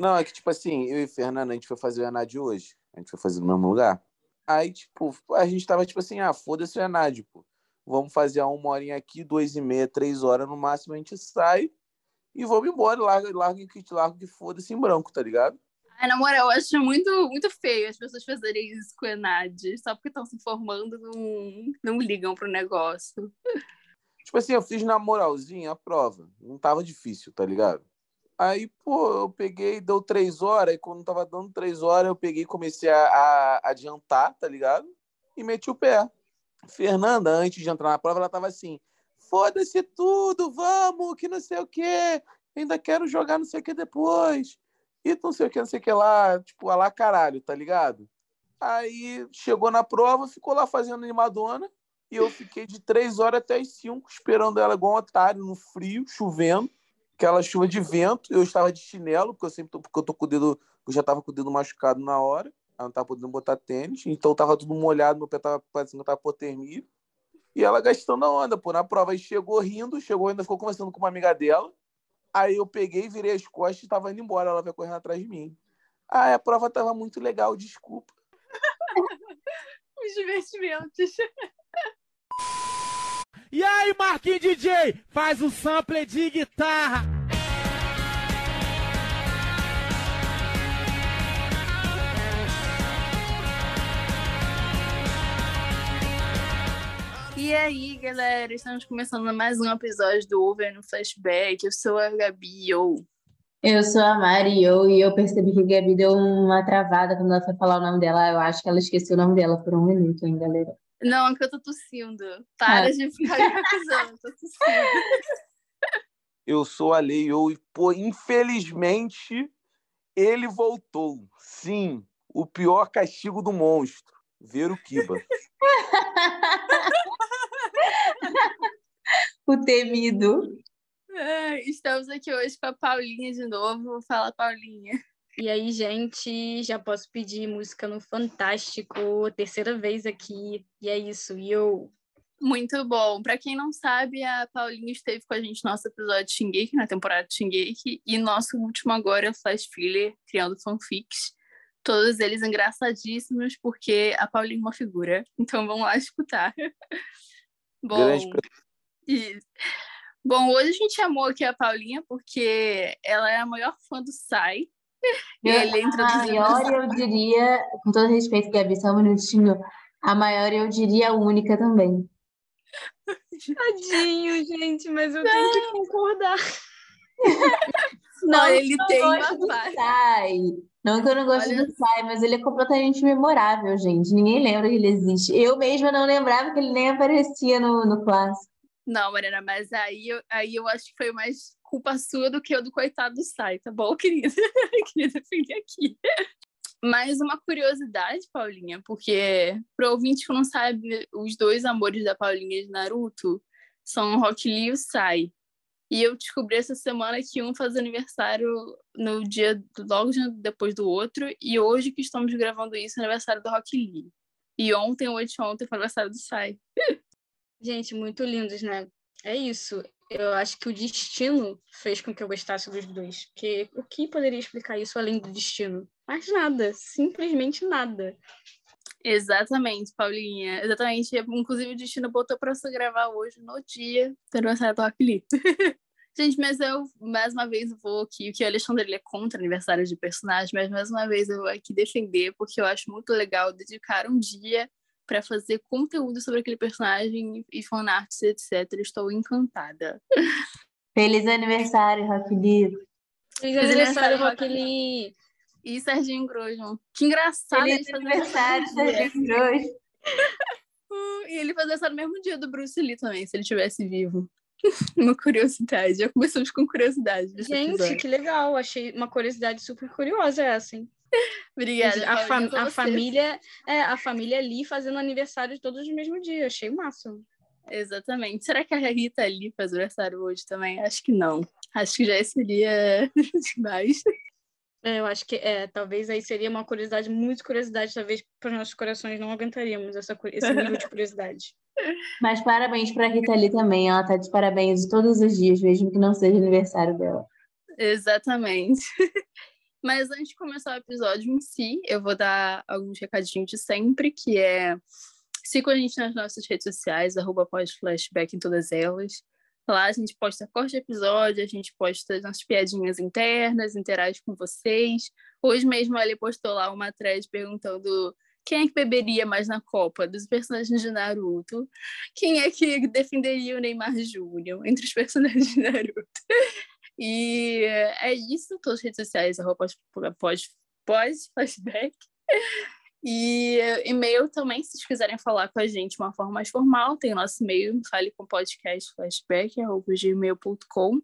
Não, é que, tipo assim, eu e Fernanda, a gente foi fazer o Enad hoje. A gente foi fazer no mesmo lugar. Aí, tipo, a gente tava, tipo assim, ah, foda-se o Enad, pô. Vamos fazer uma horinha aqui, duas e meia, três horas no máximo, a gente sai e vamos embora. Larga, larga, larga, que foda-se em branco, tá ligado? Ai, na moral, eu acho muito, muito feio as pessoas fazerem isso com o Enad. Só porque estão se formando, não, não ligam pro negócio. Tipo assim, eu fiz na moralzinha a prova. Não tava difícil, tá ligado? Aí, pô, eu peguei, deu três horas, e quando tava dando três horas, eu peguei e comecei a, a adiantar, tá ligado? E meti o pé. Fernanda, antes de entrar na prova, ela tava assim: foda-se tudo, vamos, que não sei o quê, ainda quero jogar não sei o que depois, e não sei o que, não sei o que lá, tipo, lá caralho, tá ligado? Aí chegou na prova, ficou lá fazendo animadona, e eu fiquei de três horas até as cinco, esperando ela igual um otário, no frio, chovendo aquela chuva de vento. Eu estava de chinelo, porque eu sempre tô, porque eu tô com o dedo, eu já estava com o dedo machucado na hora. Eu não estava podendo botar tênis, então estava tudo molhado, meu pé estava parecendo que eu hipotermia. E ela gastando a onda, pô. Na prova, aí chegou rindo, chegou ainda ficou conversando com uma amiga dela. Aí eu peguei, virei as costas e estava indo embora. Ela veio correndo atrás de mim. Ah, a prova estava muito legal, desculpa. Os divertimentos. E aí, Marquinhos DJ, faz o sample de guitarra. E aí, galera, estamos começando mais um episódio do Over no Flashback. Eu sou a Gabi, ou... Eu sou a Mari, eu, e eu percebi que a Gabi deu uma travada quando ela foi falar o nome dela. Eu acho que ela esqueceu o nome dela por um minuto, hein, galera. Não, é que eu tô tossindo. Para ah. de ficar me acusando, tô tossindo. Eu sou a Leio e, pô, infelizmente, ele voltou. Sim, o pior castigo do monstro. Ver o Kiba. o temido. É, estamos aqui hoje com a Paulinha de novo. Fala, Paulinha. E aí, gente, já posso pedir música no Fantástico, terceira vez aqui. E é isso, e eu. Muito bom. Para quem não sabe, a Paulinha esteve com a gente no nosso episódio de Shingeki, na temporada de Shingeki, e nosso último agora é o Flash Filler, criando fanfics. Todos eles engraçadíssimos, porque a Paulinha é uma figura. Então vamos lá escutar. bom, Grande... e... bom, hoje a gente chamou aqui a Paulinha porque ela é a maior fã do Sai, ele a maior, eu diria, com todo respeito, Gabi, só um minutinho, a maior eu diria a única também. Tadinho, gente, mas eu não. tenho que concordar. Não, ele tem uma Sai. Não que eu não gosto Olha... do Sai, mas ele é completamente memorável, gente. Ninguém lembra que ele existe. Eu mesma não lembrava que ele nem aparecia no, no clássico. Não, Mariana, mas aí eu, aí eu acho que foi mais culpa sua do que eu do coitado do Sai, tá bom, querida? Queria defender aqui. Mais uma curiosidade, Paulinha, porque pro ouvinte que não sabe, os dois amores da Paulinha de Naruto são Rock Lee e o Sai. E eu descobri essa semana que um faz aniversário no dia logo depois do outro, e hoje que estamos gravando isso é aniversário do Rock Lee. E ontem, hoje, ontem foi aniversário do Sai. Gente, muito lindos, né? É isso eu acho que o destino fez com que eu gostasse dos dois. Porque o que poderia explicar isso além do destino? Mais nada, simplesmente nada. Exatamente, Paulinha. Exatamente. Inclusive, o destino botou para você gravar hoje no dia do aniversário do Rock Gente, mas eu, mais uma vez, vou aqui, o que o Alexandre ele é contra aniversário de personagem, mas mais uma vez eu vou aqui defender, porque eu acho muito legal dedicar um dia para fazer conteúdo sobre aquele personagem e fanarts, etc. Estou encantada. Feliz aniversário, Rock Lee. Feliz aniversário, Rock Lee. E Serginho Grosman. Que engraçado. Feliz aniversário, Serginho Grosman. e ele fazia essa no mesmo dia do Bruce Lee também, se ele estivesse vivo. uma curiosidade. Já começamos com curiosidade. Gente, episódio. que legal. Achei uma curiosidade super curiosa essa, hein? Obrigada. A, fam a família, é, a família ali fazendo aniversário todos no mesmo dia. Achei o máximo. Exatamente. Será que a Rita ali faz aniversário hoje também? Acho que não. Acho que já seria demais. É, eu acho que é, talvez aí seria uma curiosidade, muito curiosidade, talvez para os nossos corações não aguentaríamos essa, esse nível de curiosidade. Mas parabéns para a Rita ali também, ela tá de parabéns todos os dias, mesmo que não seja aniversário dela. Exatamente. Mas antes de começar o episódio em si, eu vou dar alguns recadinhos de sempre, que é siga a gente nas nossas redes sociais, arroba podflashback em todas elas. Lá a gente posta corte de episódio, a gente posta as nossas piadinhas internas, interage com vocês. Hoje mesmo ele postou lá uma thread perguntando quem é que beberia mais na Copa dos personagens de Naruto? Quem é que defenderia o Neymar Júnior entre os personagens de Naruto? E é isso, todas as redes sociais, arroba pós, pós, flashback. E e-mail também, se vocês quiserem falar com a gente de uma forma mais formal, tem o nosso e-mail, fale com podcast flashback, gmail.com.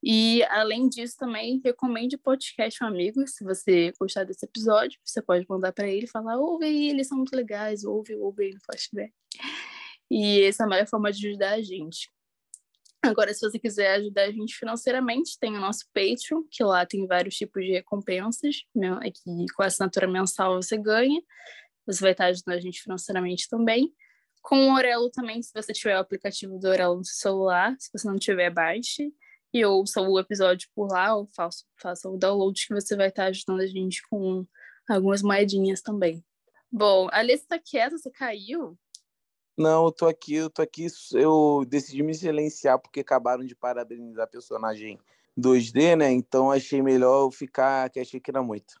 E, além disso, também recomende o podcast um amigo. Se você gostar desse episódio, você pode mandar para ele e falar: ouve aí, eles são muito legais, ouve, ouve aí no flashback. E essa é a melhor forma de ajudar a gente. Agora, se você quiser ajudar a gente financeiramente, tem o nosso Patreon, que lá tem vários tipos de recompensas, né? que com a assinatura mensal você ganha. Você vai estar ajudando a gente financeiramente também. Com o Orelo também, se você tiver o aplicativo do Orelo no seu celular, se você não tiver, baixe e ouça o episódio por lá, ou faça, faça o download que você vai estar ajudando a gente com algumas moedinhas também. Bom, a Alice tá quieta, você caiu? Não, eu tô aqui, eu tô aqui. Eu decidi me silenciar porque acabaram de parabenizar a personagem 2D, né? Então achei melhor eu ficar, que achei que era muito.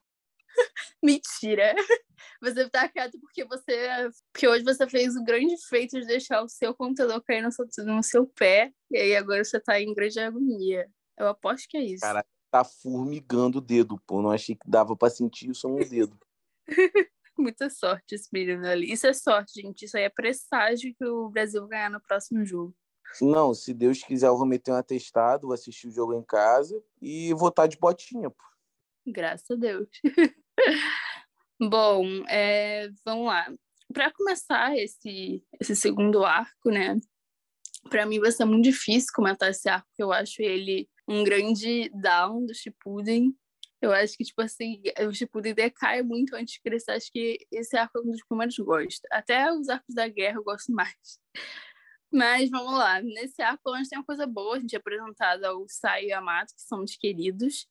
Mentira! Você tá quieto porque você. Porque hoje você fez o grande feito de deixar o seu computador cair no seu, no seu pé, e aí agora você tá em grande agonia. Eu aposto que é isso. Cara, tá formigando o dedo, pô. Não achei que dava pra sentir isso no dedo. Muita sorte esse menino ali. Isso é sorte, gente. Isso aí é presságio que o Brasil vai ganhar no próximo jogo. Não, se Deus quiser, eu vou meter um atestado, vou assistir o jogo em casa e votar de botinha, pô. Graças a Deus. Bom, é, vamos lá. Para começar esse, esse segundo arco, né? Para mim vai ser muito difícil comentar esse arco, porque eu acho ele um grande down do Shippuden. Eu acho que, tipo assim, o Shippuden decai muito antes de crescer. Acho que esse arco é um dos que eu mais gosto. Até os arcos da guerra eu gosto mais. Mas vamos lá. Nesse arco, a gente tem uma coisa boa. A gente é apresentado ao Sai e Yamato, que são os queridos.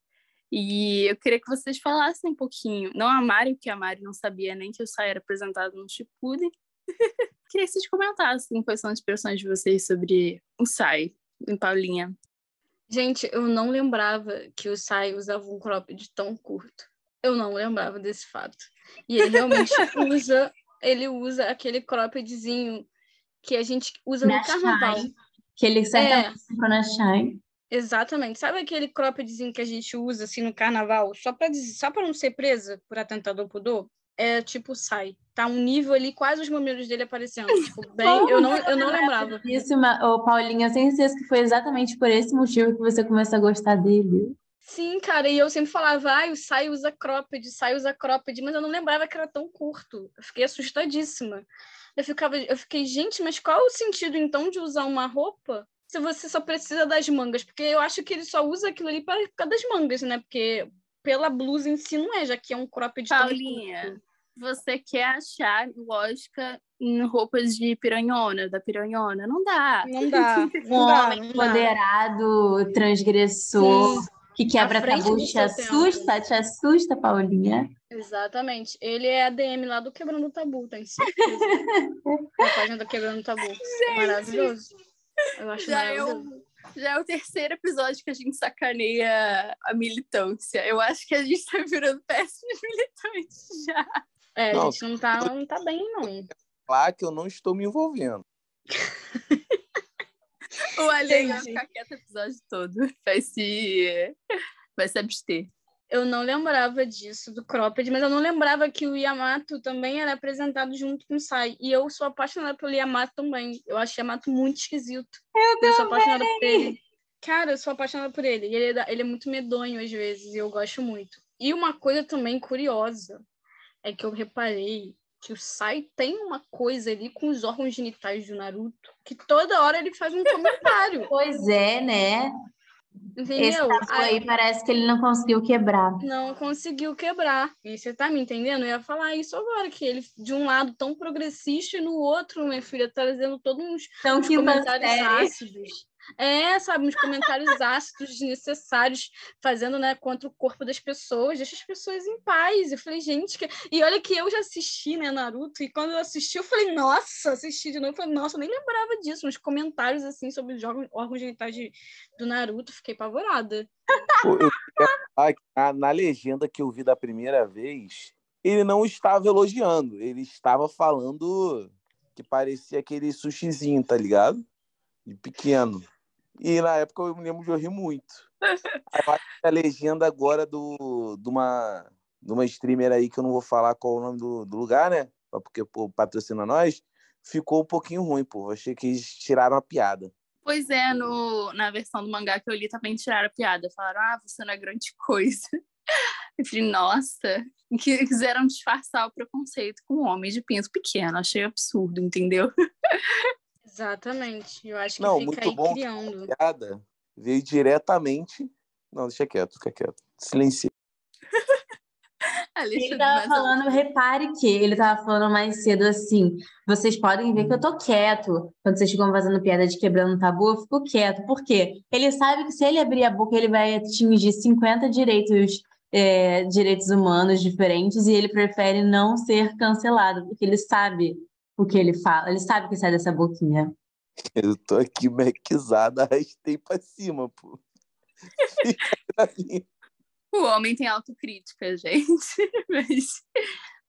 E eu queria que vocês falassem um pouquinho, não a Mari, porque a Mari não sabia nem que o Sai era apresentado no Shippuden. queria que vocês comentassem quais são as impressões de vocês sobre o Sai, em Paulinha. Gente, eu não lembrava que o Sai usava um cropped tão curto. Eu não lembrava desse fato. E ele realmente usa, ele usa aquele croppedzinho que a gente usa na no carnaval. Shine, que ele certamente é. na Shine. Exatamente. Sabe aquele croppedzinho que a gente usa assim no carnaval, só para só para não ser presa por atentador pudor? É tipo sai. Tá um nível ali, quase os mamilos dele aparecendo. Tipo, bem, eu não, eu não lembrava. Isso, ô, Paulinha, eu tenho certeza que foi exatamente por esse motivo que você começou a gostar dele. Sim, cara, e eu sempre falava, ah, o Sai usa cropped, Sai usa cropped, mas eu não lembrava que era tão curto. Eu fiquei assustadíssima. Eu, ficava, eu fiquei, gente, mas qual o sentido então de usar uma roupa se você só precisa das mangas, porque eu acho que ele só usa aquilo ali para ficar das mangas, né? Porque pela blusa em si não é, já que é um crop de Paulinha, você quer achar lógica em roupas de piranhona, da piranhona? Não dá. Não dá. um homem empoderado, transgressor, Sim. que quebra tabu, te assusta, tempo. te assusta, Paulinha. Exatamente. Ele é a DM lá do Quebrando o Tabu, tem certeza. a página do Quebrando o Tabu. Gente. Maravilhoso. Eu acho já é, o, já é o terceiro episódio que a gente sacaneia a militância. Eu acho que a gente tá virando péssimos militantes já. É, não, a gente não tá, não tá bem, não. Claro que eu não estou me envolvendo. o Ale vai ficar quieto o episódio todo. Vai se, vai se abster. Eu não lembrava disso, do cropped, mas eu não lembrava que o Yamato também era apresentado junto com o Sai. E eu sou apaixonada pelo Yamato também. Eu acho o Yamato muito esquisito. Eu, eu sou apaixonada por ele. Cara, eu sou apaixonada por ele. Ele é, ele é muito medonho às vezes, e eu gosto muito. E uma coisa também curiosa é que eu reparei que o Sai tem uma coisa ali com os órgãos genitais do Naruto, que toda hora ele faz um comentário. Pois é, né? Entendeu? Esse aí, aí parece que ele não conseguiu quebrar. Não conseguiu quebrar. E você tá me entendendo? Eu ia falar isso agora, que ele, de um lado, tão progressista, e no outro, minha filha, trazendo todos uns, então, uns comentários ácidos. É, sabe, uns comentários ácidos, desnecessários, fazendo, né, contra o corpo das pessoas, deixa as pessoas em paz. Eu falei, gente, que... e olha que eu já assisti, né, Naruto, e quando eu assisti, eu falei, nossa, assisti de novo, eu falei, nossa, eu nem lembrava disso, uns comentários, assim, sobre os órgãos genitais de, do Naruto, fiquei apavorada. na, na legenda que eu vi da primeira vez, ele não estava elogiando, ele estava falando que parecia aquele sushizinho, tá ligado? De pequeno. E na época eu me lembro de eu rir muito. a legenda agora do, de, uma, de uma streamer aí, que eu não vou falar qual o nome do, do lugar, né? Porque pô, patrocina nós, ficou um pouquinho ruim, pô. Achei que eles tiraram a piada. Pois é, no, na versão do mangá que eu li também tiraram a piada. Falaram, ah, você não é grande coisa. Eu falei, nossa, que quiseram disfarçar o preconceito com homens de pinto pequeno. Achei absurdo, entendeu? Exatamente. Eu acho que não, fica muito aí bom criando. Que a piada veio diretamente. Não, deixa quieto, fica quieto. Silencia. Ele estava falando, repare que ele estava falando mais cedo assim. Vocês podem ver que eu tô quieto. Quando vocês ficam fazendo piada de quebrando tabu, eu fico quieto. Por quê? Ele sabe que se ele abrir a boca, ele vai atingir 50 direitos, é, direitos humanos diferentes e ele prefere não ser cancelado, porque ele sabe o que ele fala, ele sabe o que sai dessa boquinha. Eu tô aqui mequizada, arrastei pra cima, pô. O homem tem autocrítica, gente. Mas,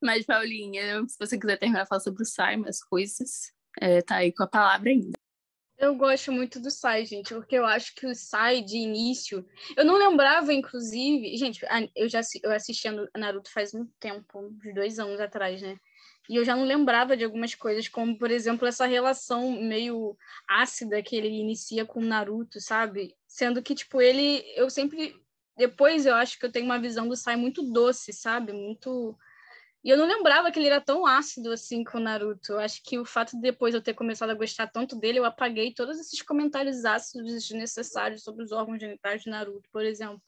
mas, Paulinha, se você quiser terminar de falar sobre o Sai, as coisas, é, tá aí com a palavra ainda. Eu gosto muito do Sai, gente, porque eu acho que o Sai de início. Eu não lembrava, inclusive. Gente, eu já eu assisti a Naruto faz muito tempo, uns dois anos atrás, né? E eu já não lembrava de algumas coisas, como, por exemplo, essa relação meio ácida que ele inicia com Naruto, sabe? Sendo que, tipo, ele. Eu sempre depois eu acho que eu tenho uma visão do Sai muito doce, sabe? Muito. E eu não lembrava que ele era tão ácido assim com o Naruto. Eu acho que o fato de depois eu ter começado a gostar tanto dele, eu apaguei todos esses comentários ácidos desnecessários sobre os órgãos genitais de Naruto, por exemplo.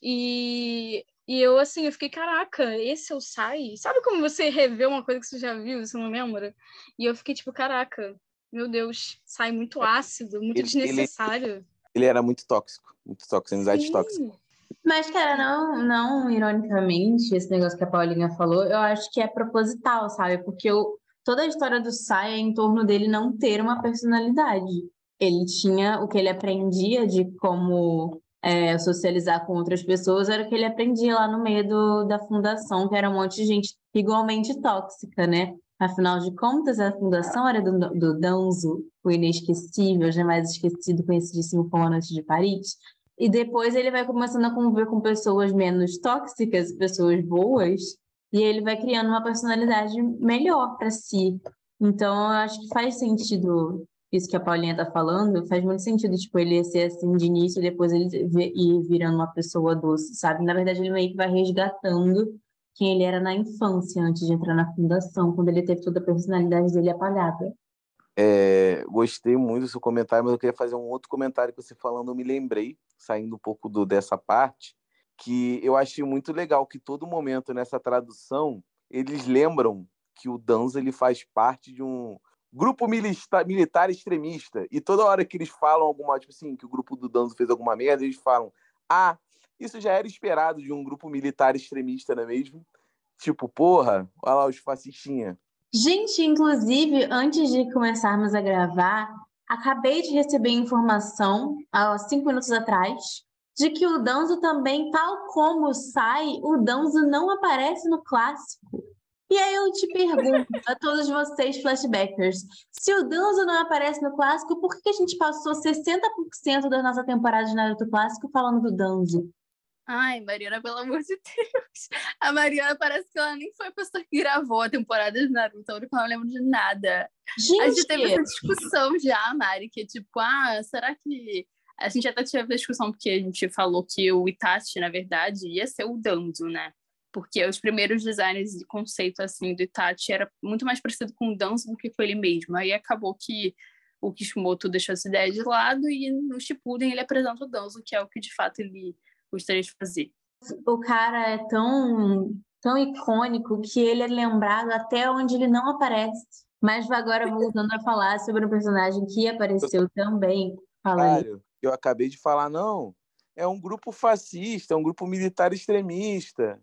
E, e eu, assim, eu fiquei, caraca, esse é o Sai? Sabe como você revê uma coisa que você já viu, você não lembra? E eu fiquei tipo, caraca, meu Deus, Sai muito ácido, muito ele, desnecessário. Ele, ele, era muito tóxico, muito tóxico, amizade tóxica. Mas, cara, não, não ironicamente, esse negócio que a Paulinha falou, eu acho que é proposital, sabe? Porque eu, toda a história do Sai é em torno dele não ter uma personalidade. Ele tinha o que ele aprendia de como é, socializar com outras pessoas, era o que ele aprendia lá no meio do, da fundação, que era um monte de gente igualmente tóxica, né? Afinal de contas, a fundação era do, do Danzo, o inesquecível, jamais esquecido, conhecidíssimo Noite de Paris. E depois ele vai começando a conviver com pessoas menos tóxicas, pessoas boas, e ele vai criando uma personalidade melhor para si. Então, eu acho que faz sentido isso que a Paulinha tá falando, faz muito sentido, tipo, ele ser assim de início e depois ele ir virando uma pessoa doce, sabe? Na verdade, ele meio que vai resgatando quem ele era na infância, antes de entrar na fundação, quando ele teve toda a personalidade dele apagada. É, gostei muito do seu comentário, mas eu queria fazer um outro comentário que você falando, eu me lembrei, saindo um pouco do, dessa parte, que eu achei muito legal que todo momento nessa tradução eles lembram que o Danza ele faz parte de um grupo militar, militar extremista. E toda hora que eles falam alguma tipo assim que o grupo do Danzo fez alguma merda eles falam ah isso já era esperado de um grupo militar extremista não é mesmo? Tipo porra olha lá os fascistinha. Gente, inclusive, antes de começarmos a gravar, acabei de receber informação, há cinco minutos atrás, de que o Danzo também, tal como sai, o Danzo não aparece no clássico. E aí eu te pergunto a todos vocês, flashbackers, se o Danzo não aparece no clássico, por que a gente passou 60% da nossa temporada de Naruto clássico falando do Danzo? Ai, Mariana, pelo amor de Deus. A Mariana parece que ela nem foi a pessoa que gravou a temporada de Naruto, eu não lembro de nada. Gente. A gente teve essa discussão já, Mari, que é tipo, ah, será que. A gente até teve a discussão porque a gente falou que o Itachi, na verdade, ia ser o Danzo, né? Porque os primeiros designs de conceito, assim, do Itachi era muito mais parecido com o Danzo do que com ele mesmo. Aí acabou que o Kishimoto deixou essa ideia de lado e no Shippuden ele apresenta o Danzo, que é o que de fato ele gostaria de fazer. O cara é tão, tão icônico que ele é lembrado até onde ele não aparece. Mas agora voltando a falar sobre um personagem que apareceu também, Fala aí. Eu acabei de falar, não. É um grupo fascista, é um grupo militar extremista.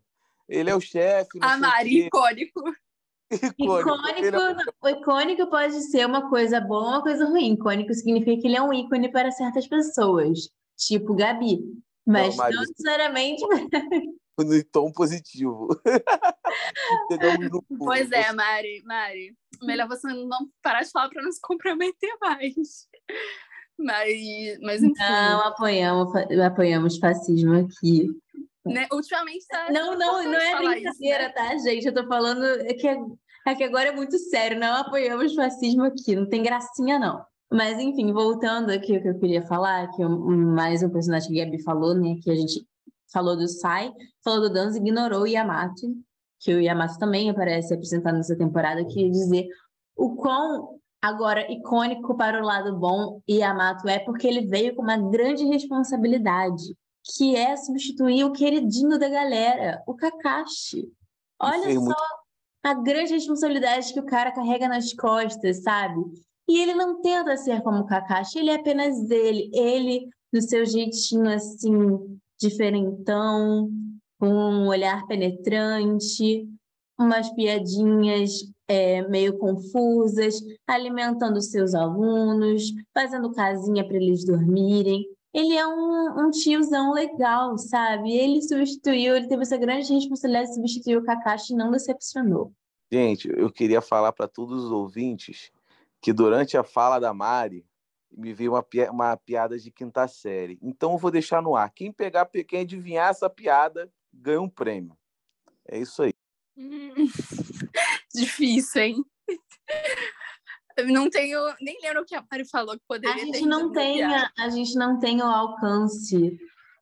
Ele é o chefe. não A o Mari, icônico. Icônico. É- Icônico, o icônico pode ser uma coisa boa ou uma coisa ruim. Icônico significa que ele é um ícone para certas pessoas, tipo Gabi. Mas Mari, não necessariamente. no tom positivo. Pois é, Mari, Mari. Melhor você não parar de falar para não se comprometer mais. Mas, mas enfim. Não apoiamos, apoiamos fascismo aqui. Né? Ultimamente tá. Não, não, não é falar isso, brincadeira, né? tá, gente? Eu tô falando é que, é que agora é muito sério, não apoiamos fascismo aqui, não tem gracinha, não. Mas, enfim, voltando aqui o que eu queria falar, que mais um personagem que a Gabi falou, né? Que a gente falou do Sai, falou do Danzo, ignorou o Yamato, que o Yamato também aparece apresentado nessa temporada, que dizer o quão agora icônico para o lado bom Yamato é, porque ele veio com uma grande responsabilidade que é substituir o queridinho da galera, o Kakashi. Olha só muito- a grande responsabilidade que o cara carrega nas costas, sabe? E ele não tenta ser como o Kakashi, ele é apenas ele. Ele, no seu jeitinho assim, diferentão, com um olhar penetrante, umas piadinhas é, meio confusas, alimentando seus alunos, fazendo casinha para eles dormirem. Ele é um, um tiozão legal, sabe? Ele substituiu, ele teve essa grande responsabilidade de substituir o Kakashi e não decepcionou. Gente, eu queria falar para todos os ouvintes que durante a fala da Mari me veio uma, pi- uma piada de quinta série. Então eu vou deixar no ar. Quem pegar, quem adivinhar essa piada, ganha um prêmio. É isso aí. Hum, Difícil, hein? Eu não tenho. Nem lembro o que a Mari falou que A poderia ter gente não tem, a, a gente não tem o alcance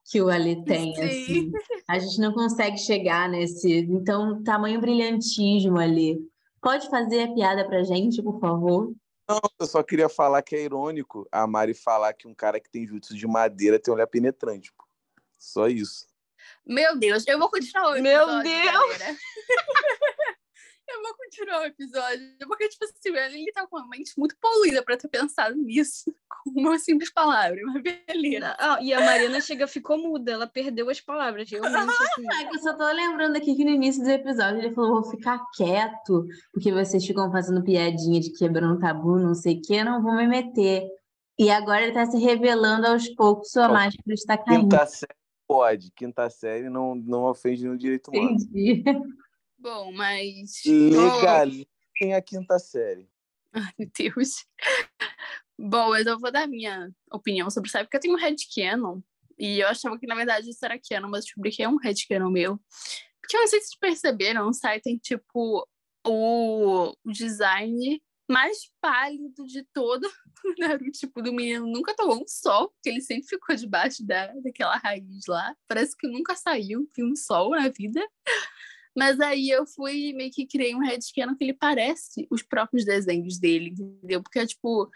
que o Ali tem, Sim. assim. A gente não consegue chegar nesse, então, tamanho brilhantismo ali. Pode fazer a piada pra gente, por favor? Não, eu só queria falar que é irônico a Mari falar que um cara que tem jutsu de madeira tem olhar penetrante. pô. Só isso. Meu Deus, eu vou continuar o Meu. Deus! eu vou continuar o episódio. Porque, tipo assim, ele tá com a mente muito poluída pra ter pensado nisso com uma simples palavra. Mas beleza. Ah, e a Mariana chega, ficou muda, ela perdeu as palavras, realmente. Assim. É que eu só tô lembrando aqui que no início do episódio ele falou: vou ficar quieto, porque vocês ficam fazendo piadinha de quebrando tabu, não sei o quê, eu não vou me meter. E agora ele tá se revelando aos poucos, sua Ó, máscara está caindo. Quinta série pode. Quinta série não, não ofende nenhum direito humano. Entendi. Bom, mas. Legalizem a quinta série. Ai, meu Deus. Bom, mas eu vou dar minha opinião sobre o Sai, porque eu tenho um headcanon. E eu achava que, na verdade, isso era canon, mas descobri que é um headcanon meu. Porque eu não sei se vocês perceberam, o Sai tem, tipo, o o design mais pálido de todo o Naruto. Tipo, do menino nunca tomou um sol, porque ele sempre ficou debaixo da, daquela raiz lá. Parece que nunca saiu, viu um sol na vida. Mas aí eu fui meio que criei um headcanon que ele parece os próprios desenhos dele, entendeu? Porque é tipo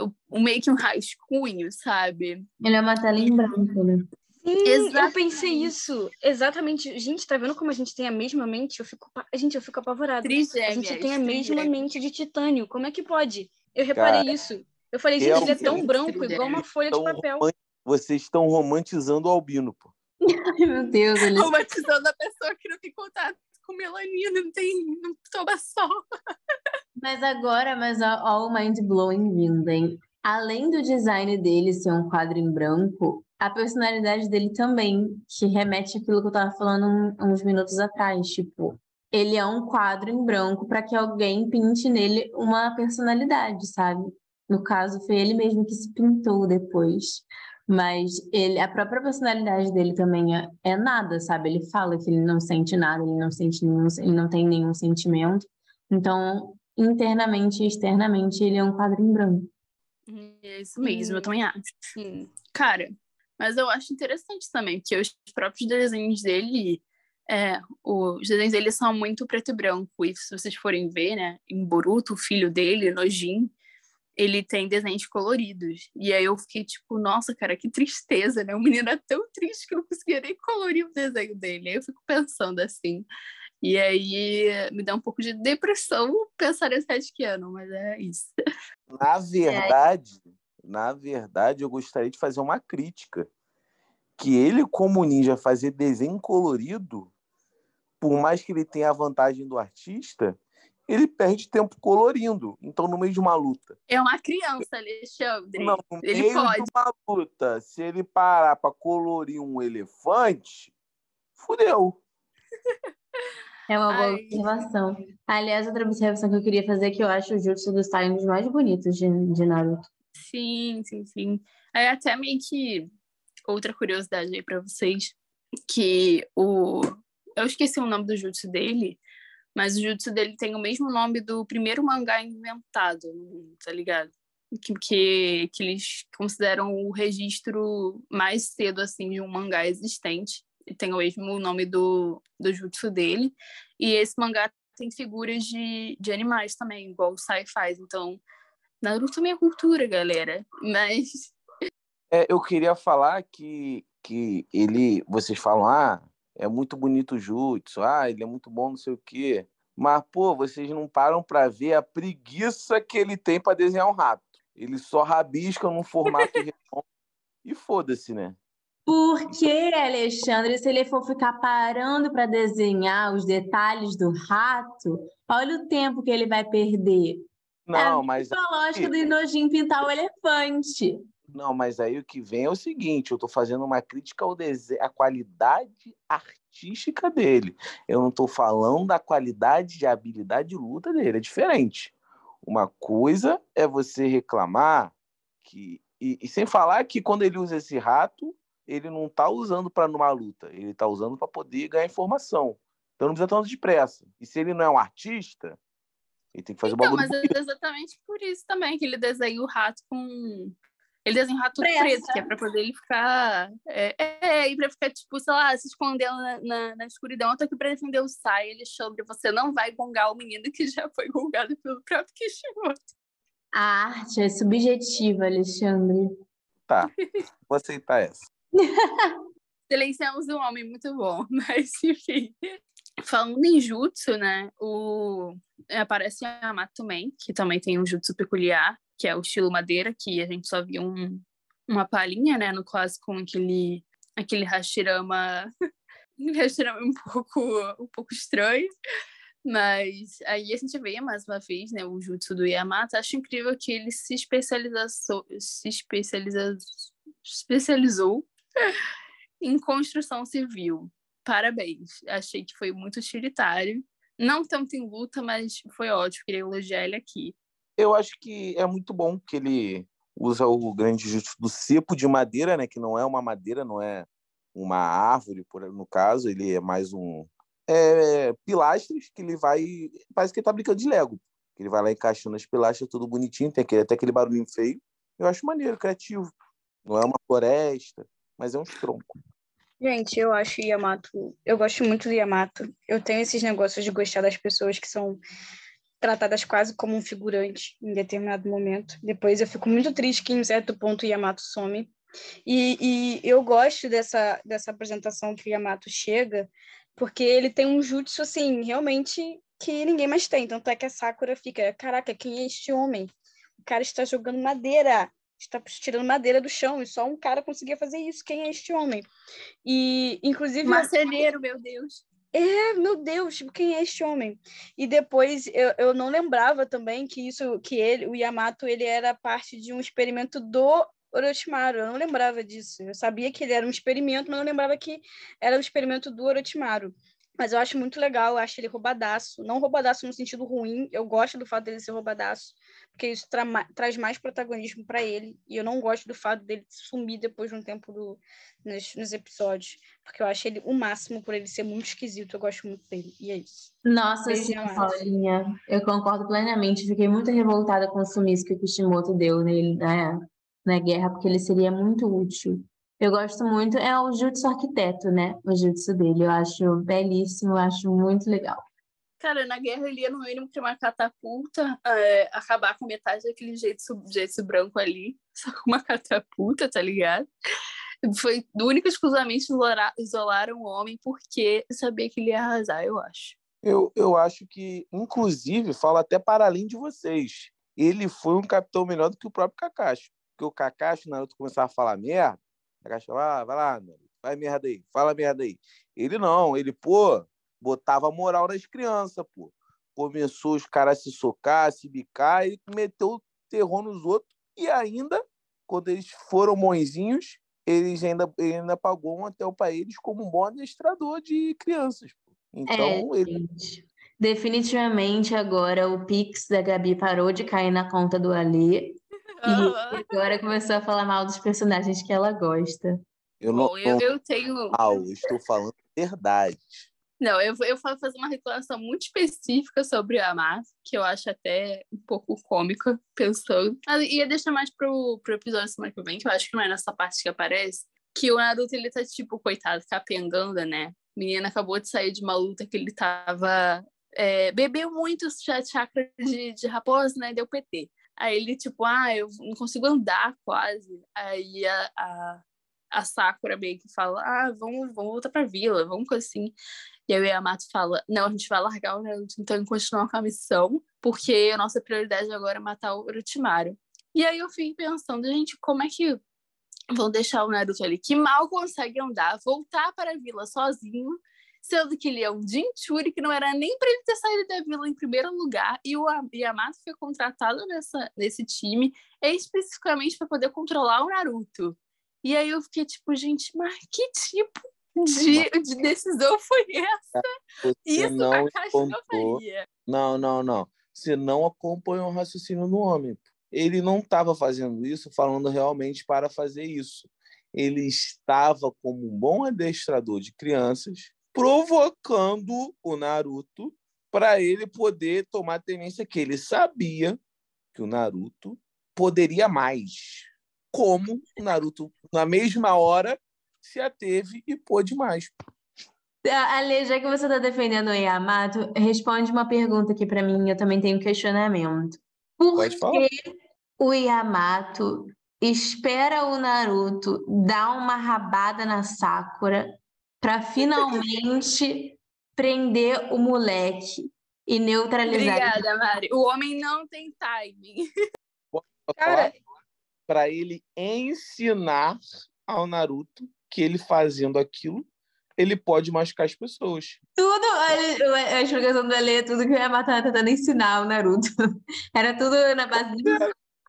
o, o meio que um rascunho, sabe? Ele é uma tela em branco, né? Sim, eu pensei isso. Exatamente. Gente, tá vendo como a gente tem a mesma mente? Eu fico, gente, eu fico apavorada. A Trigêmeas. gente tem a mesma mente de titânio. Como é que pode? Eu reparei Cara, isso. Eu falei, gente, ele é tão branco, igual uma folha de papel. Vocês estão romantizando o albino, pô. Ai, meu Deus, ele Traumatizando a pessoa que não tem contato com melanina, não tem, não toma sol. Mas agora, mas ó, o mind blowing vindo, hein? Além do design dele ser um quadro em branco, a personalidade dele também, que remete àquilo que eu tava falando uns minutos atrás, tipo, ele é um quadro em branco para que alguém pinte nele uma personalidade, sabe? No caso, foi ele mesmo que se pintou depois. Mas ele, a própria personalidade dele também é, é nada, sabe? Ele fala que ele não sente nada, ele não sente nenhum, ele não tem nenhum sentimento. Então, internamente e externamente, ele é um quadro em branco. É isso mesmo, eu também acho. Sim. Cara, mas eu acho interessante também, porque os próprios desenhos dele, é, os desenhos dele são muito preto e branco. E se vocês forem ver, né, em Boruto, o filho dele, Nojin, ele tem desenhos coloridos. E aí eu fiquei tipo, nossa, cara, que tristeza, né? O menino é tão triste que eu não conseguia nem colorir o desenho dele. Aí eu fico pensando assim. E aí me dá um pouco de depressão pensar nesse headcanon, mas é isso. Na verdade, na verdade, eu gostaria de fazer uma crítica. Que ele, como ninja, fazer desenho colorido, por mais que ele tenha a vantagem do artista, ele perde tempo colorindo. Então, no meio de uma luta. É uma criança, Alexandre. Não, no ele meio pode. de uma luta, se ele parar para colorir um elefante, fudeu. É uma boa Ai. observação. Aliás, outra observação que eu queria fazer é que eu acho o Jutsu um dos mais bonitos de, de Naruto. Sim, sim, sim. Aí até meio que outra curiosidade aí pra vocês, que o eu esqueci o nome do jutsu dele, mas o jutsu dele tem o mesmo nome do primeiro mangá inventado, tá ligado? Que, que, que eles consideram o registro mais cedo assim de um mangá existente. E tem o mesmo nome do, do jutsu dele. E esse mangá tem figuras de, de animais também, igual o Sai faz. Então, Naruto é minha cultura, galera. Mas É, eu queria falar que, que ele, vocês falam, ah, é muito bonito o Jutsu, ah, ele é muito bom, não sei o quê. Mas, pô, vocês não param para ver a preguiça que ele tem para desenhar um rato. Ele só rabisca num formato redondo e foda-se, né? Por que, Alexandre, se ele for ficar parando para desenhar os detalhes do rato, olha o tempo que ele vai perder. Não, é mas a lógica do Inojin pintar o elefante. Não, mas aí o que vem é o seguinte: eu tô fazendo uma crítica ao desenho, à qualidade artística dele. Eu não tô falando da qualidade de habilidade de luta dele, é diferente. Uma coisa é você reclamar que. E, e sem falar que quando ele usa esse rato, ele não tá usando para numa luta, ele tá usando para poder ganhar informação. Então não precisa tanto depressa. E se ele não é um artista, ele tem que fazer o Então, bagulho mas é exatamente por isso também que ele desenha o rato com. Ele desenha o rato Pressa. preto, que é pra poder ele ficar. É, é, e pra ficar, tipo, sei lá, se escondendo na, na, na escuridão. Eu tô aqui pra defender o Sai, Alexandre. Você não vai gongar o menino que já foi gongado pelo próprio Kishimoto. A arte é subjetiva, Alexandre. Tá, vou aceitar essa. Silenciamos um homem muito bom, mas enfim. Falando em jutsu, né? O... Aparece a Yamato também, que também tem um jutsu peculiar, que é o estilo madeira, que a gente só viu um... uma palhinha, né? No com aquele, aquele Hashirama. um Hashirama um pouco, um pouco estranho. Mas aí a gente vê mais uma vez, né, o jutsu do Yamato. Acho incrível que ele se especializou, se especializa, especializou em construção civil. Parabéns. Achei que foi muito utilitário. Não tanto em luta, mas foi ótimo. Queria elogiar ele aqui. Eu acho que é muito bom que ele usa o grande jutsu do cepo de madeira, né? Que não é uma madeira, não é uma árvore, por, no caso, ele é mais um é, pilastras que ele vai. Parece que ele tá brincando de Lego. Ele vai lá encaixando as pilastras, tudo bonitinho, tem aquele, até aquele barulhinho feio. Eu acho maneiro, criativo. Não é uma floresta, mas é um tronco. Gente, eu acho Yamato. Eu gosto muito do Yamato. Eu tenho esses negócios de gostar das pessoas que são tratadas quase como um figurante em determinado momento. Depois eu fico muito triste que em certo ponto Yamato some. E, e eu gosto dessa, dessa apresentação que Yamato chega, porque ele tem um jutsu, assim, realmente que ninguém mais tem. Tanto é que a Sakura fica, caraca, quem é este homem? O cara está jogando madeira, está tirando madeira do chão, e só um cara conseguia fazer isso. Quem é este homem? E, inclusive... Marceneiro, meu Deus. É, meu Deus, tipo, quem é este homem? E depois eu, eu não lembrava também que isso, que ele, o Yamato, ele era parte de um experimento do Orochimaru. Eu não lembrava disso. Eu sabia que ele era um experimento, mas não lembrava que era um experimento do Orochimaru. Mas eu acho muito legal, eu acho ele roubadaço. Não roubadaço no sentido ruim, eu gosto do fato dele ser roubadaço, porque isso tra traz mais protagonismo para ele. E eu não gosto do fato dele sumir depois de um tempo do, nos, nos episódios, porque eu acho ele o máximo por ele ser muito esquisito. Eu gosto muito dele, e é isso. Nossa, sim, Yamato. Paulinha. Eu concordo plenamente. Fiquei muito revoltada com o sumiço que o Kishimoto deu nele né, na guerra, porque ele seria muito útil. Eu gosto muito, é o Jutsu Arquiteto, né? O Jutsu dele. Eu acho belíssimo, eu acho muito legal. Cara, na guerra ele ia no mínimo ter uma catapulta, é, acabar com metade daquele jeito, jeito branco ali, só com uma catapulta, tá ligado? Foi único e exclusivamente isolar, isolaram o homem porque sabia que ele ia arrasar, eu acho. Eu, eu acho que, inclusive, falo até para além de vocês, ele foi um capitão melhor do que o próprio Kakashi. Porque o Kakashi, o Naruto começava a falar merda, o Kakashi falava, ah, vai lá, vai merda aí, fala merda aí. Ele não, ele, pô, botava moral nas crianças, pô. Começou os caras a se socar, a se bicar e meteu terror nos outros. E ainda, quando eles foram mãozinhos, eles ainda, ele ainda pagou um hotel para eles como um bom adestrador de crianças. Pô. Então, É, ele. Definitivamente agora o Pix da Gabi parou de cair na conta do Alê. E agora começou a falar mal dos personagens que ela gosta. Eu não, Bom, eu, eu tenho. mal, eu estou falando verdade. Não, eu, vou- eu vou fazer uma reclamação muito específica sobre a Márcia, que eu acho até um pouco cômica, pensando. Mas ia deixar mais pro, pro episódio semana que vem, que eu acho que não é nessa parte que aparece. Que o Naruto, ele tá, tipo, coitado, capengando, né? O menino acabou de sair de uma luta que ele tava. é, bebeu muito chá- chakra de, de raposa, né? Deu PT. Aí ele, tipo, ah, eu não consigo andar quase. Aí a, a, a Sakura meio que fala, ah, vamos, vamos voltar pra vila, vamos coisa assim. E aí o Yamato fala, não, a gente vai largar o Naruto então e continuar com a missão, porque a nossa prioridade agora é matar o Orochimaru. E aí eu fiquei pensando, gente, como é que vão deixar o Naruto ali, que mal consegue andar, voltar para a vila sozinho, sendo que ele é um Jinchuri, que não era nem para ele ter saído da vila em primeiro lugar, e o A- Yamato foi contratado nessa, nesse time especificamente para poder controlar o Naruto. E aí eu fiquei tipo, gente, mas que tipo de, de decisão foi essa? Você Isso não faria. Não, não, não. Você não acompanhou o raciocínio do homem. Ele não estava fazendo isso falando realmente para fazer isso. Ele estava como um bom adestrador de crianças, provocando o Naruto para ele poder tomar a tendência que ele sabia que o Naruto poderia mais. Como o Naruto, na mesma hora, se ateve e pôde mais. Ale, já que você está defendendo o Yamato, responde uma pergunta aqui para mim, eu também tenho questionamento. Por Pode falar. que o Yamato espera o Naruto dar uma rabada na Sakura para finalmente prender o moleque e neutralizar? Obrigada, Mari. O homem não tem timing. Cara, para ele ensinar ao Naruto que ele fazendo aquilo, ele pode machucar as pessoas. Tudo, a, a explicação do Ale é tudo que o Yamato estava tentando ensinar o Naruto. Era tudo na base de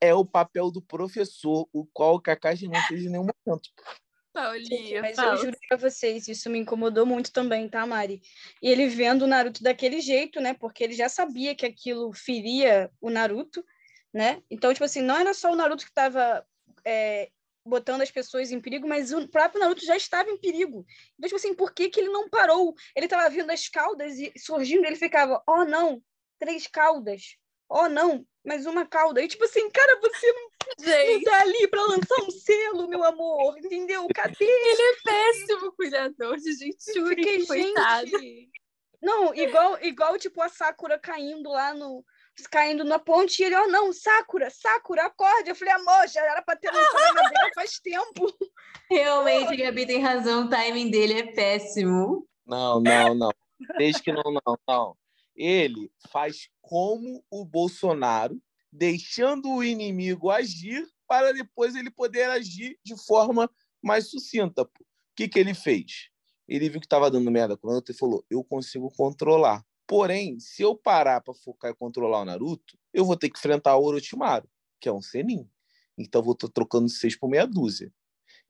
É o papel do professor, o qual o Kakashi não fez em nenhum momento. Paulinha, Mas eu juro pra vocês, isso me incomodou muito também, tá, Mari? E ele vendo o Naruto daquele jeito, né? Porque ele já sabia que aquilo feria o Naruto, né? Então, tipo assim, não era só o Naruto que tava é, botando as pessoas em perigo, mas o próprio Naruto já estava em perigo. Então, tipo assim, por que, que ele não parou? Ele tava vindo as caudas e surgindo, ele ficava, oh não, três caudas. Oh não, mais uma cauda. E tipo assim, cara, você não, não Gente, tá ali pra lançar um selo, meu amor, entendeu? Cadê? ele é péssimo cuidador de gente, Eu fiquei, coitado. gente. Não, igual, igual tipo a Sakura caindo lá no. Caindo na ponte e ele, ó, não, Sakura, Sakura, acorde. Eu falei, amor, já era pra ter lançado a madeira faz tempo. Realmente, Gabi tem razão, o timing dele é péssimo. Não, não, não. Desde que não, não, não. Ele faz como o Bolsonaro, deixando o inimigo agir para depois ele poder agir de forma mais sucinta. O que, que ele fez? Ele viu que estava dando merda com o Naruto e falou: Eu consigo controlar. Porém, se eu parar para focar e controlar o Naruto, eu vou ter que enfrentar o Orochimaru, que é um Senin. Então, eu vou estar trocando seis por meia dúzia.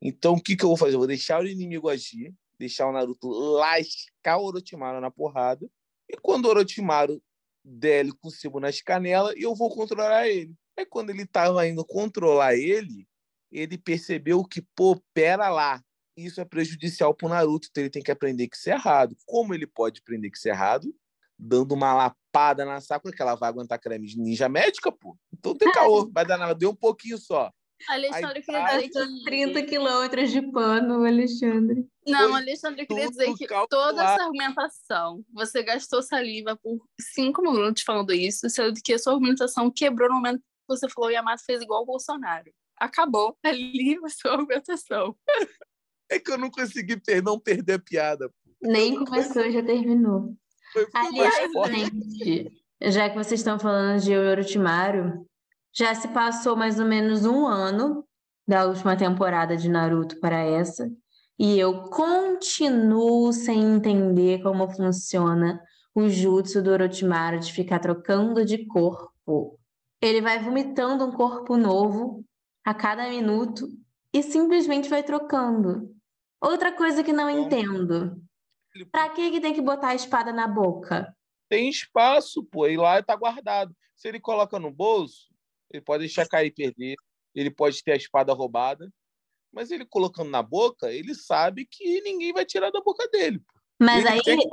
Então, o que, que eu vou fazer? Eu vou deixar o inimigo agir, deixar o Naruto lascar o Orochimaru na porrada, e quando o Orochimaru der ele com o sebo nas canelas, eu vou controlar ele. Aí, quando ele estava indo controlar ele, ele percebeu que, pô, pera lá, isso é prejudicial pro Naruto, então ele tem que aprender que isso é errado. Como ele pode aprender que isso é errado? Dando uma lapada na Sakura, que ela vai aguentar creme de ninja médica, pô. Então tem caô, vai dar nada, deu um pouquinho só. Alexandre, eu queria dizer que... 30 quilômetros de pano, Alexandre. Não, Foi Alexandre, eu queria dizer que calculado. toda essa argumentação, você gastou saliva por cinco minutos falando isso, sendo que a sua argumentação quebrou no momento que você falou Yamato fez igual o Bolsonaro. Acabou ali a sua argumentação. É que eu não consegui per- não perder a piada. Nem começou, já terminou. Foi, Aliás, gente, já que vocês estão falando de Orochimaru, já se passou mais ou menos um ano da última temporada de Naruto para essa. E eu continuo sem entender como funciona o jutsu do Orochimaru de ficar trocando de corpo. Ele vai vomitando um corpo novo a cada minuto e simplesmente vai trocando. Outra coisa que não entendo. Pra que, que tem que botar a espada na boca? Tem espaço, pô, e lá tá guardado. Se ele coloca no bolso, ele pode deixar cair e perder. Ele pode ter a espada roubada. Mas ele colocando na boca, ele sabe que ninguém vai tirar da boca dele. Mas ele aí, tem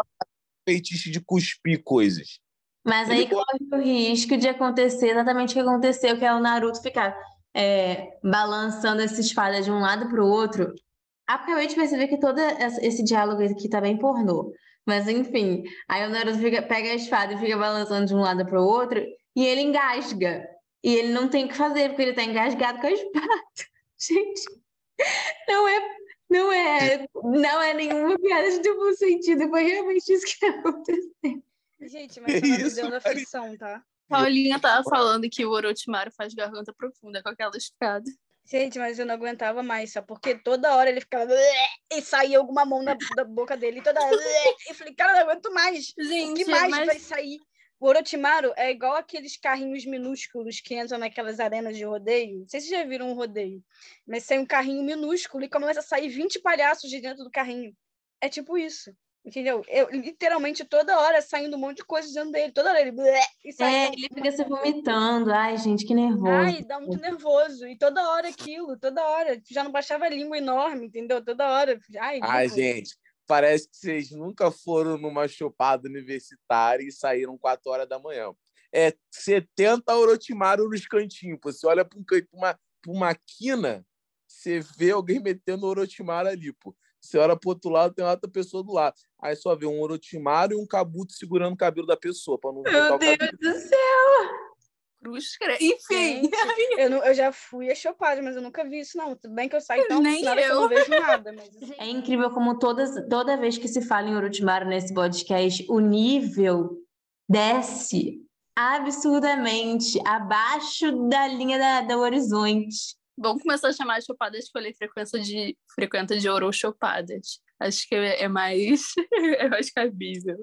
feitiço de cuspir coisas. mas ele aí corre o risco de acontecer exatamente o que aconteceu, que é o Naruto ficar é, balançando essa espada de um lado para o outro. Acabei de perceber que todo esse diálogo aqui tá bem pornô. Mas enfim, aí o Naruto fica- pega a espada e fica balançando de um lado para o outro e ele engasga. E ele não tem o que fazer, porque ele tá engasgado com a espada. Gente, não é, não é, não é nenhuma piada de duplo sentido. Foi realmente isso que aconteceu. Gente, mas Que tá me isso, dando Mari? aflição, tá? Paulinha tava falando que o Orochimaru faz garganta profunda com aquela escada. Gente, mas eu não aguentava mais, só porque toda hora ele ficava e saía alguma mão na, da boca dele, toda hora. Eu falei, cara, não aguento mais. O Gente, que mais mas vai sair? O Orochimaru é igual aqueles carrinhos minúsculos que entram naquelas arenas de rodeio. Não sei se vocês já viram um rodeio, mas sai um carrinho minúsculo e começa a sair 20 palhaços de dentro do carrinho. É tipo isso. Entendeu? Eu, literalmente toda hora saindo um monte de coisa dentro dele. Toda hora ele. E sai É, ele fica se vomitando. Ai, gente, que nervoso. Ai, dá muito nervoso. E toda hora aquilo, toda hora. Já não baixava a língua enorme, entendeu? Toda hora. Ai, Ai, gente, parece que vocês nunca foram numa chopada universitária e saíram 4 horas da manhã. É 70 Orochimaru nos cantinhos. Você olha para um canto, pra uma, pra uma quina, você vê alguém metendo Orochimaru ali, pô. Você olha pro outro lado, tem outra pessoa do lado. Aí só vê um Orochimaru e um Kabuto segurando o cabelo da pessoa, para não Meu o cabelo. Deus do céu. Cruz. Enfim, Gente, eu, não- eu já fui a chopada, mas eu nunca vi isso, não. Tudo bem que eu saio tão Nem nada eu eu. não vejo nada, mas assim, É incrível como todas, toda vez que se fala em Orochimaru nesse podcast, o nível desce absurdamente abaixo da linha da, do horizonte. vamos começar a chamar as chopadas que eu falei frequência de, frequenta de orochopadas. Acho que é mais, é mais cabível.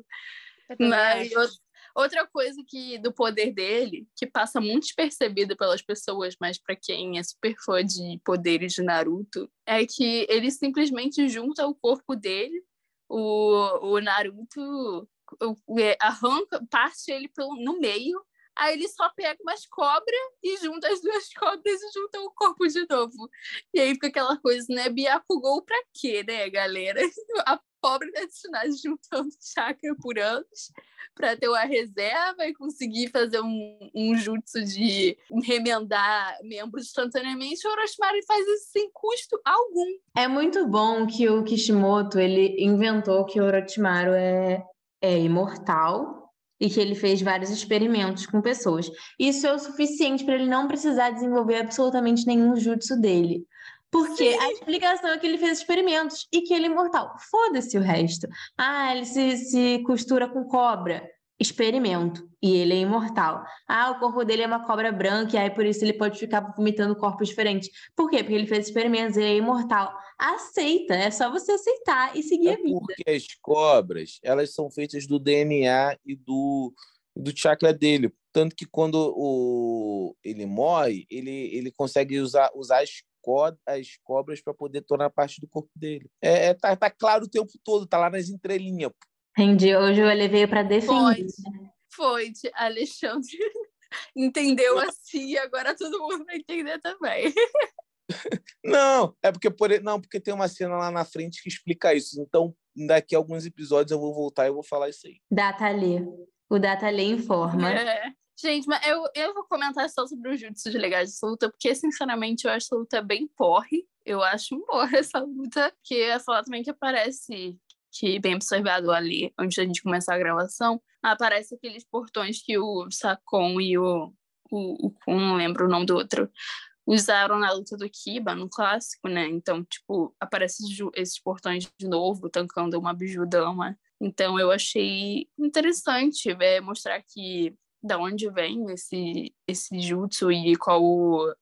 também Mas. Out- outra coisa que do poder dele, que passa muito despercebido pelas pessoas, mas para quem é super fã de poderes de Naruto, é que ele simplesmente junta o corpo dele, o, o Naruto o- é, arranca, parte ele pelo, no meio, aí ele só pega umas cobras e junta as duas cobras e junta o corpo de novo. E aí fica aquela coisa, né? Byakugou pra quê, né, galera? Pobre da Tsunade juntando chakra por anos para ter uma reserva e conseguir fazer um, um jutsu de remendar membros instantaneamente, o Orochimaru faz isso sem custo algum. É muito bom que o Kishimoto ele inventou que o Orochimaru é, é imortal e que ele fez vários experimentos com pessoas. Isso é o suficiente para ele não precisar desenvolver absolutamente nenhum jutsu dele. Porque a explicação é que ele fez experimentos e que ele é imortal. Foda-se o resto. Ah, ele se, se costura com cobra. Experimento. E ele é imortal. Ah, o corpo dele é uma cobra branca, e aí por isso ele pode ficar vomitando corpos diferentes. Por quê? Porque ele fez experimentos, ele é imortal. Aceita, é só você aceitar e seguir É a vida. porque as cobras, elas são feitas do DNA e do, do chakra dele. Tanto que quando o, ele morre, ele, ele consegue usar, usar as, co, as cobras para poder tornar parte do corpo dele. É, é, tá, tá claro o tempo todo, tá lá nas entrelinhas. Entendi. Hoje o Ele veio para defender. Foi, de Alexandre entendeu assim e agora todo mundo vai entender também. Não, é porque por, não, porque tem uma cena lá na frente que explica isso. Então, daqui a alguns episódios eu vou voltar e vou falar isso aí. Data Lê. O Data Lê informa. É. Gente, mas eu, eu vou comentar só sobre o Jutsu de Legais dessa luta, porque, sinceramente, eu acho essa luta bem porre. Eu acho um porre essa luta, que é falar também que aparece, que bem observado ali, antes da gente começar a gravação, aparece aqueles portões que o Sakon e o, o, o Kun, não lembro o nome do outro, usaram na luta do Kiba, no clássico, né? Então, tipo, aparece esses portões de novo, tancando uma bijudama. Então, eu achei interessante é, mostrar que da onde vem esse, esse jutsu e qual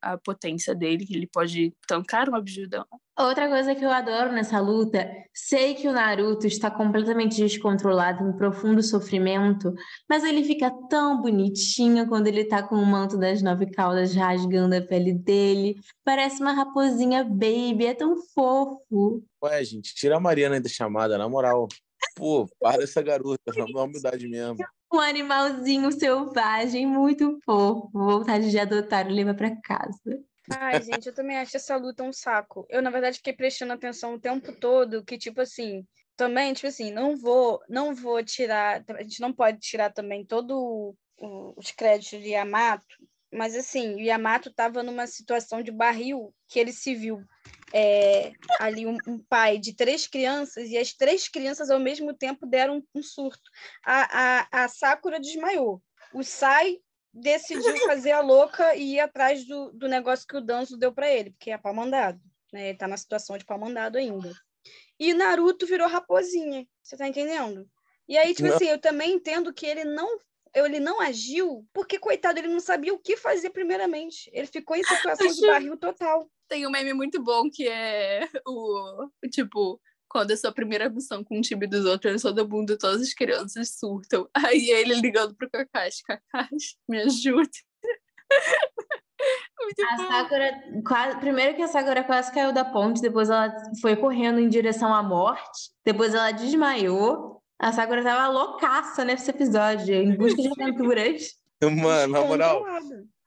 a potência dele, que ele pode tancar uma Bijudão. Outra coisa que eu adoro nessa luta, sei que o Naruto está completamente descontrolado, em profundo sofrimento, mas ele fica tão bonitinho quando ele tá com o manto das nove caudas rasgando a pele dele. Parece uma raposinha baby, é tão fofo. Ué, gente, tira a Mariana da chamada, na moral. Pô, para essa garota, na humildade mesmo. Um animalzinho selvagem, muito fofo. Vontade de adotar e levar para casa. Ai, gente, eu também acho essa luta um saco. Eu, na verdade, fiquei prestando atenção o tempo todo, que, tipo assim, também, tipo assim, não vou, não vou tirar, a gente não pode tirar também todo o, os créditos de Yamato, mas assim, o Yamato estava numa situação de barril que ele se viu é, ali um, um, pai de três crianças e as três crianças ao mesmo tempo deram um, um surto. A, a, a Sakura desmaiou. O Sai decidiu fazer a louca e ir atrás do, do negócio que o Danzo deu para ele, porque é pau mandado. Né? Ele tá na situação de pau mandado ainda. E Naruto virou raposinha. Você tá entendendo? E aí, tipo não. assim, eu também entendo que ele não ele não agiu porque, coitado, ele não sabia o que fazer primeiramente. Ele ficou em situação de barril total. Tem um meme muito bom que é o, tipo, quando é sua primeira missão com o time dos outros, todo mundo, todas as crianças surtam. Aí ele ligando pro Kakashi, Kakashi, me ajude. Muito a bom. Sakura, quase, primeiro que a Sakura quase caiu da ponte, depois ela foi correndo em direção à morte, depois ela desmaiou. A Sakura tava loucaça nesse episódio, em busca de aventuras. Mano, na moral,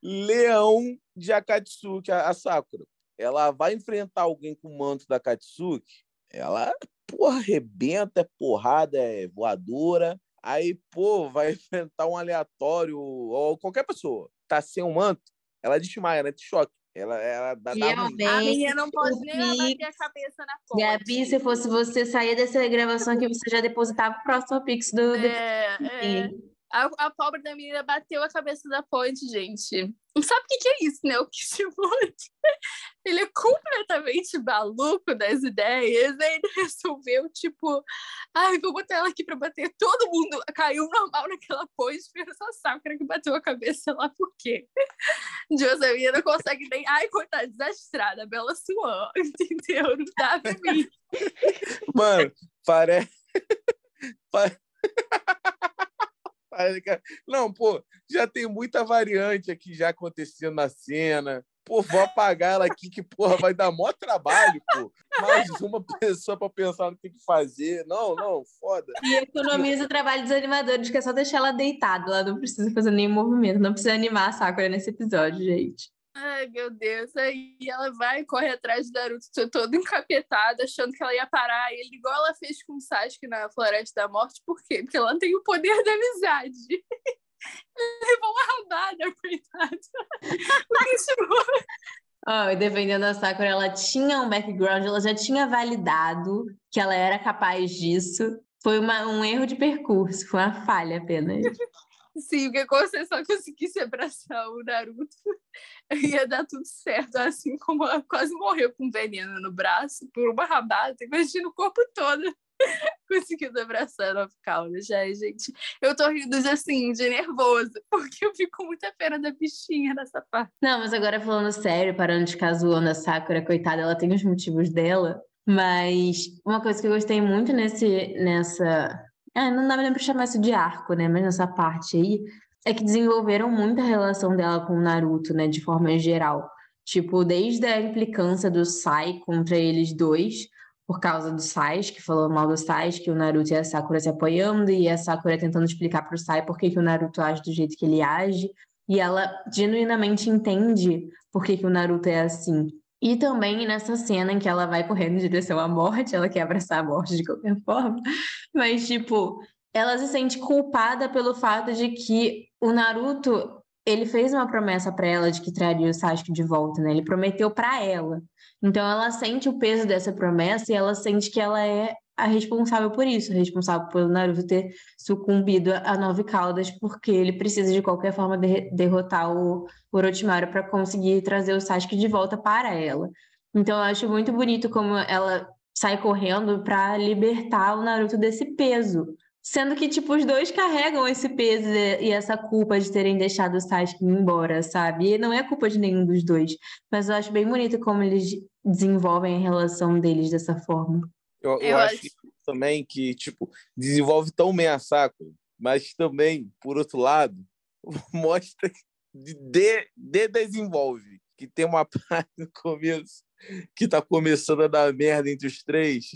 leão de Akatsuki, a Sakura. Ela vai enfrentar alguém com o manto da Akatsuki, ela, porra, arrebenta, é porrada, é voadora. Aí, pô, vai enfrentar um aleatório, ou qualquer pessoa, tá sem um manto, ela desmaia, né? De choque. Ela, ela dá, dá a minha não pode nem bater a cabeça na ponte. Gabi, se fosse você sair dessa gravação aqui, você já depositava o próximo Pix do. É, do... é. A, a, pobre da menina bateu a cabeça da ponte, gente. Não sabe o que, que é isso, né? O Kishimoto. Ele é completamente maluco das ideias. Aí ele resolveu, tipo, ai, vou botar ela aqui pra bater. Todo mundo caiu normal naquela ponte, menos a Sakura que bateu a cabeça lá, por quê? Josamina não consegue nem. Ai, coitada, desastrada, Bela Swan, entendeu? Não dá pra mim. Mano, parece. Não, pô, já tem muita variante aqui já acontecendo na cena. Pô, vou apagar ela aqui, que, porra, vai dar maior trabalho, pô. Mais uma pessoa para pensar no que tem que fazer. Não, não, foda. E economiza o trabalho dos animadores, que é só deixar ela deitada. Ela não precisa fazer nenhum movimento. Não precisa animar a Sakura nesse episódio, gente. Ai, meu Deus. Aí ela vai e corre atrás do Naruto todo encapetado, achando que ela ia parar ele, igual ela fez com o Sasuke na Floresta da Morte. Por quê? Porque ela tem o poder da amizade. Levou uma rabada, coitada. Oh, e defendendo a Sakura, ela tinha um background, ela já tinha validado que ela era capaz disso. Foi uma, um erro de percurso, foi uma falha apenas. Sim, porque quando você só conseguisse abraçar o Naruto, ia dar tudo certo. Assim como ela quase morreu com veneno no braço por uma rabada, imagina o corpo todo conseguindo abraçar a cauda. Já, gente, eu tô rindo assim, de nervoso, porque eu fico muita pena da bichinha nessa parte. Não, mas agora falando sério, parando de zoando a Sakura, coitada, ela tem os motivos dela. Mas uma coisa que eu gostei muito nesse, nessa é, não dá nem pra chamar isso de arco, né? Mas nessa parte aí, é que desenvolveram muita relação dela com o Naruto, né? De forma geral. Tipo, desde a implicância do Sai contra eles dois, por causa do Sai, que falou mal do Sai, que o Naruto e a Sakura se apoiando, e a Sakura tentando explicar pro Sai por que, que o Naruto age do jeito que ele age. E ela genuinamente entende por que, que o Naruto é assim. E também nessa cena em que ela vai correndo em direção à morte, ela quer abraçar a morte de qualquer forma, mas tipo, ela se sente culpada pelo fato de que o Naruto, ele fez uma promessa para ela de que traria o Sasuke de volta, né? Ele prometeu para ela. Então ela sente o peso dessa promessa e ela sente que ela é a responsável por isso, a responsável pelo Naruto ter sucumbido a Nove Caudas, porque ele precisa de qualquer forma de derrotar o Orochimaru para conseguir trazer o Sasuke de volta para ela. Então eu acho muito bonito como ela sai correndo para libertar o Naruto desse peso, Sendo que, tipo, os dois carregam esse peso e essa culpa de terem deixado o Sasuke embora, sabe? E não é culpa de nenhum dos dois. Mas eu acho bem bonito como eles desenvolvem a relação deles dessa forma. Eu, eu, Eu acho, acho- também que, tipo, desenvolve tão bem a Sakura, mas também, por outro lado, mostra de, de, de desenvolve. Que tem uma parte no começo que tá começando a dar merda entre os três.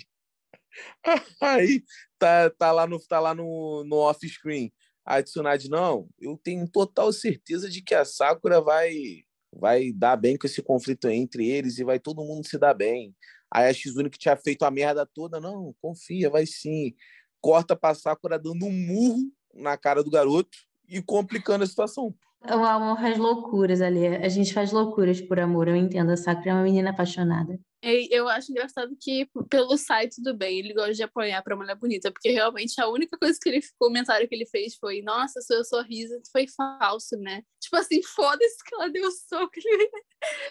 Aí tá, tá lá no, tá lá no, no off-screen. A Tsunade, não, eu tenho total certeza de que a Sakura vai, vai dar bem com esse conflito entre eles e vai todo mundo se dar bem. Aí a Shizune que tinha feito a merda toda, não, confia, vai sim. Corta pra Sakura dando um murro na cara do garoto e complicando a situação. O amor faz loucuras ali. A gente faz loucuras por amor. Eu entendo. A Sakura é uma menina apaixonada. E Eu acho engraçado que, pelo site, tudo bem, ele gosta de apanhar pra mulher bonita, porque realmente a única coisa que ele, comentário que ele fez foi: Nossa, seu sorriso foi falso, né? Tipo assim, foda-se que ela deu soco.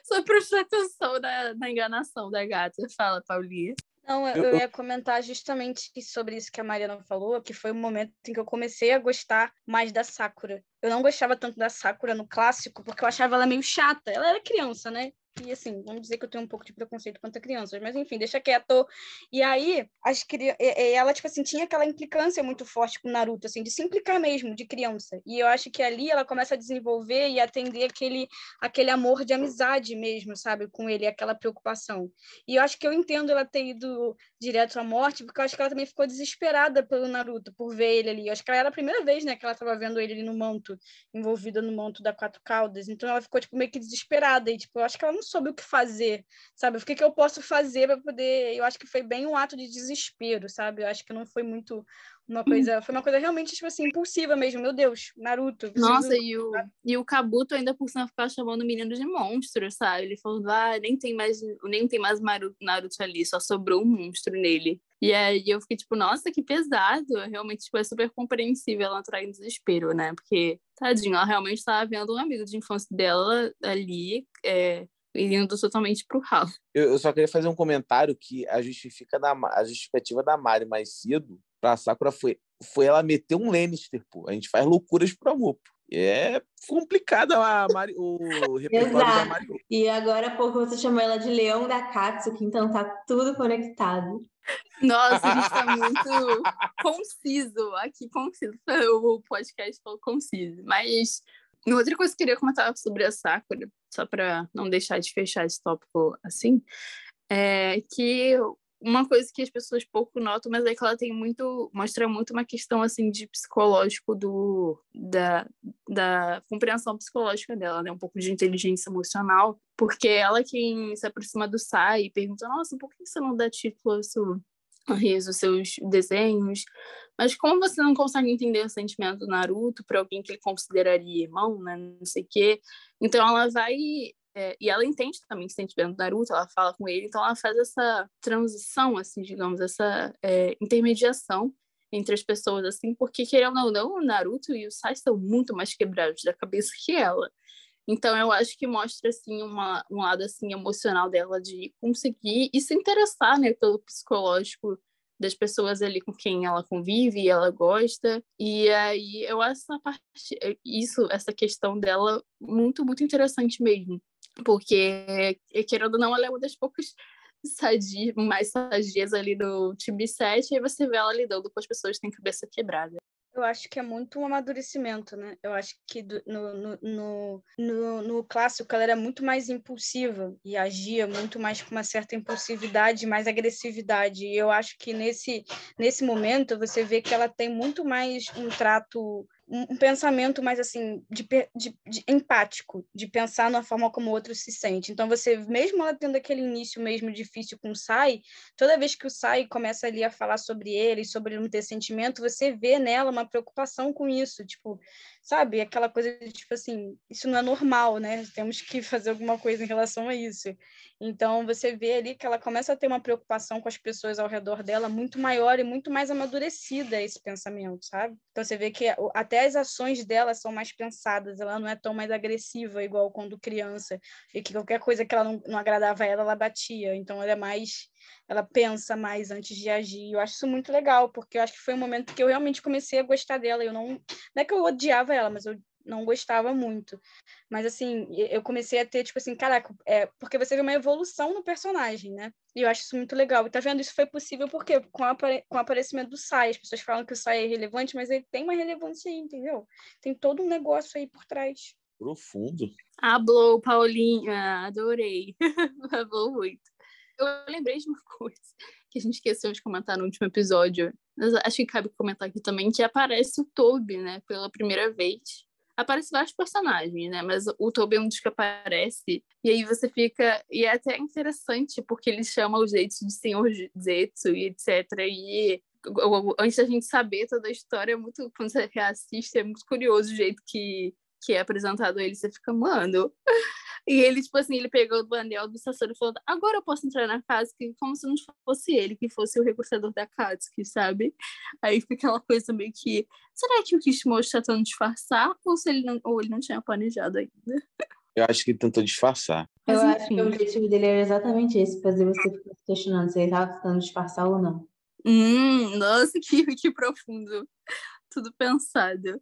Só prestar atenção na, na enganação da gata. Fala, Paulinha. Não, eu, Eu- ia comentar justamente sobre isso que a Mariana falou, que foi o momento em que eu comecei a gostar mais da Sakura. Eu não gostava tanto da Sakura no clássico, porque eu achava ela meio chata. Ela era criança, né? E assim, vamos dizer que eu tenho um pouco de preconceito contra crianças, mas enfim, deixa quieto. E aí, as cri... ela, tipo assim, tinha aquela implicância muito forte com Naruto, assim, de se implicar mesmo, de criança. E eu acho que ali ela começa a desenvolver e atender aquele, aquele amor de amizade mesmo, sabe, com ele, aquela preocupação. E eu acho que eu entendo ela ter ido direto à morte, porque eu acho que ela também ficou desesperada pelo Naruto, por ver ele ali. Eu acho que ela era a primeira vez, né, que ela estava vendo ele ali no manto, envolvida no manto da Quatro Caudas. Então ela ficou, tipo, meio que desesperada. E, tipo, eu acho que ela não soube o que fazer, sabe? O que, que eu posso fazer para poder. Eu acho que foi bem um ato de desespero, sabe? Eu acho que não foi muito uma coisa. Foi uma coisa realmente, tipo assim, impulsiva mesmo. Meu Deus, Naruto. Nossa, e o, e o Kabuto ainda por cima ficava chamando o menino de monstro, sabe? Ele falou, ah, nem tem mais, nem tem mais Naruto ali, só sobrou um monstro nele. E aí eu fiquei tipo, nossa, que pesado. Realmente, tipo, é super compreensível ela entrar em desespero, né? Porque, tadinho, ela realmente estava vendo um amigo de infância dela ali, é, indo totalmente pro ralo. Eu, eu só queria fazer um comentário que a, justifica da, a justificativa da Mari mais cedo pra Sakura foi, foi ela meter um Lannister, pô. A gente faz loucuras pro amor, pô. É complicado a Mari, o repertório da Exato. Mari. E agora há pouco você chamou ela de Leão da Katsuki, então tá tudo conectado. Nossa, a gente tá muito conciso aqui, conciso. O podcast falou conciso. Mas outra coisa que eu queria comentar sobre a Sakura, só para não deixar de fechar esse tópico assim, é que uma coisa que as pessoas pouco notam, mas é que ela tem muito, mostra muito uma questão assim de psicológico do da, da compreensão psicológica dela, né? Um pouco de inteligência emocional, porque ela quem se aproxima do Sai e pergunta, nossa, por que você não dá título seu riso, seus desenhos? Mas como você não consegue entender o sentimento do Naruto para alguém que ele consideraria irmão, né? Não sei o quê. Então ela vai é, e ela entende também o sentimento do Naruto, ela fala com ele, então ela faz essa transição, assim, digamos, essa é, intermediação entre as pessoas, assim, porque querendo ou não, o Naruto e o Sai são muito mais quebrados da cabeça que ela. Então eu acho que mostra assim uma, um lado assim emocional dela de conseguir e se interessar, né, pelo psicológico das pessoas ali com quem ela convive e ela gosta. E aí eu acho essa parte, isso, essa questão dela muito, muito interessante mesmo. Porque, querendo ou não, ela é uma das poucas sadias, mais sadias ali do time 7, e aí você vê ela lidando com as pessoas que têm cabeça quebrada. Eu acho que é muito um amadurecimento, né? Eu acho que do- no, no, no, no, clássico ela era muito mais impulsiva e agia muito mais com uma certa impulsividade, mais agressividade. E eu acho que nesse, nesse momento você vê que ela tem muito mais um trato, um, pensamento mais assim, de, de, de empático, de pensar na forma como o outro se sente. Então você, mesmo ela tendo aquele início mesmo difícil com o Sai, toda vez que o Sai começa ali a falar sobre ele, sobre ele não ter sentimento, você vê nela uma preocupação com isso, tipo, sabe? Aquela coisa de, tipo assim, isso não é normal, né? Temos que fazer alguma coisa em relação a isso. Então, você vê ali que ela começa a ter uma preocupação com as pessoas ao redor dela muito maior e muito mais amadurecida esse pensamento, sabe? Então você vê que até as ações dela são mais pensadas, ela não é tão mais agressiva igual quando criança, e que qualquer coisa que ela não, não agradava a ela, ela batia. Então ela é mais, ela pensa mais antes de agir. Eu acho isso muito legal, porque eu acho que foi um momento que eu realmente comecei a gostar dela. Eu não, não é que eu odiava ela, mas eu não gostava muito. Mas, assim, eu comecei a ter, tipo assim, caraca, é, porque você vê uma evolução no personagem, né? E eu acho isso muito legal. E tá vendo? Isso foi possível porque com, apare com o aparecimento do Sai. As pessoas falam que o Sai é relevante, mas ele tem uma relevância aí, entendeu? Tem todo um negócio aí por trás. Profundo. Hablou, Paulinha. Adorei. Hablou muito. Eu lembrei de uma coisa que a gente esqueceu de comentar no último episódio. Mas acho que cabe comentar aqui também que aparece o Toby, né? Pela primeira vez aparece vários personagens, né? Mas o Toby é um dos que aparece. E aí você fica. E é até interessante, porque ele chama o Zetsu de Senhor Zetsu e etc. E antes da gente saber toda a história, é muito, quando você reassiste, é muito curioso o jeito que, que é apresentado ele. Você fica, mano. E ele, tipo assim, ele pegou o anel do Sasori e falou: agora eu posso entrar na casa, que como se não fosse ele, que fosse o recrutador da Katsuki, sabe? Aí fica aquela coisa meio que. Será que o Kishimoto está tentando disfarçar ou, se ele não, ou ele não tinha planejado ainda? Eu acho que ele tentou disfarçar. Eu Mas, acho que o objetivo dele era exatamente esse, fazer você ficar se questionando se ele estava tentando disfarçar ou não. Hum, nossa, que, que profundo. Tudo pensado.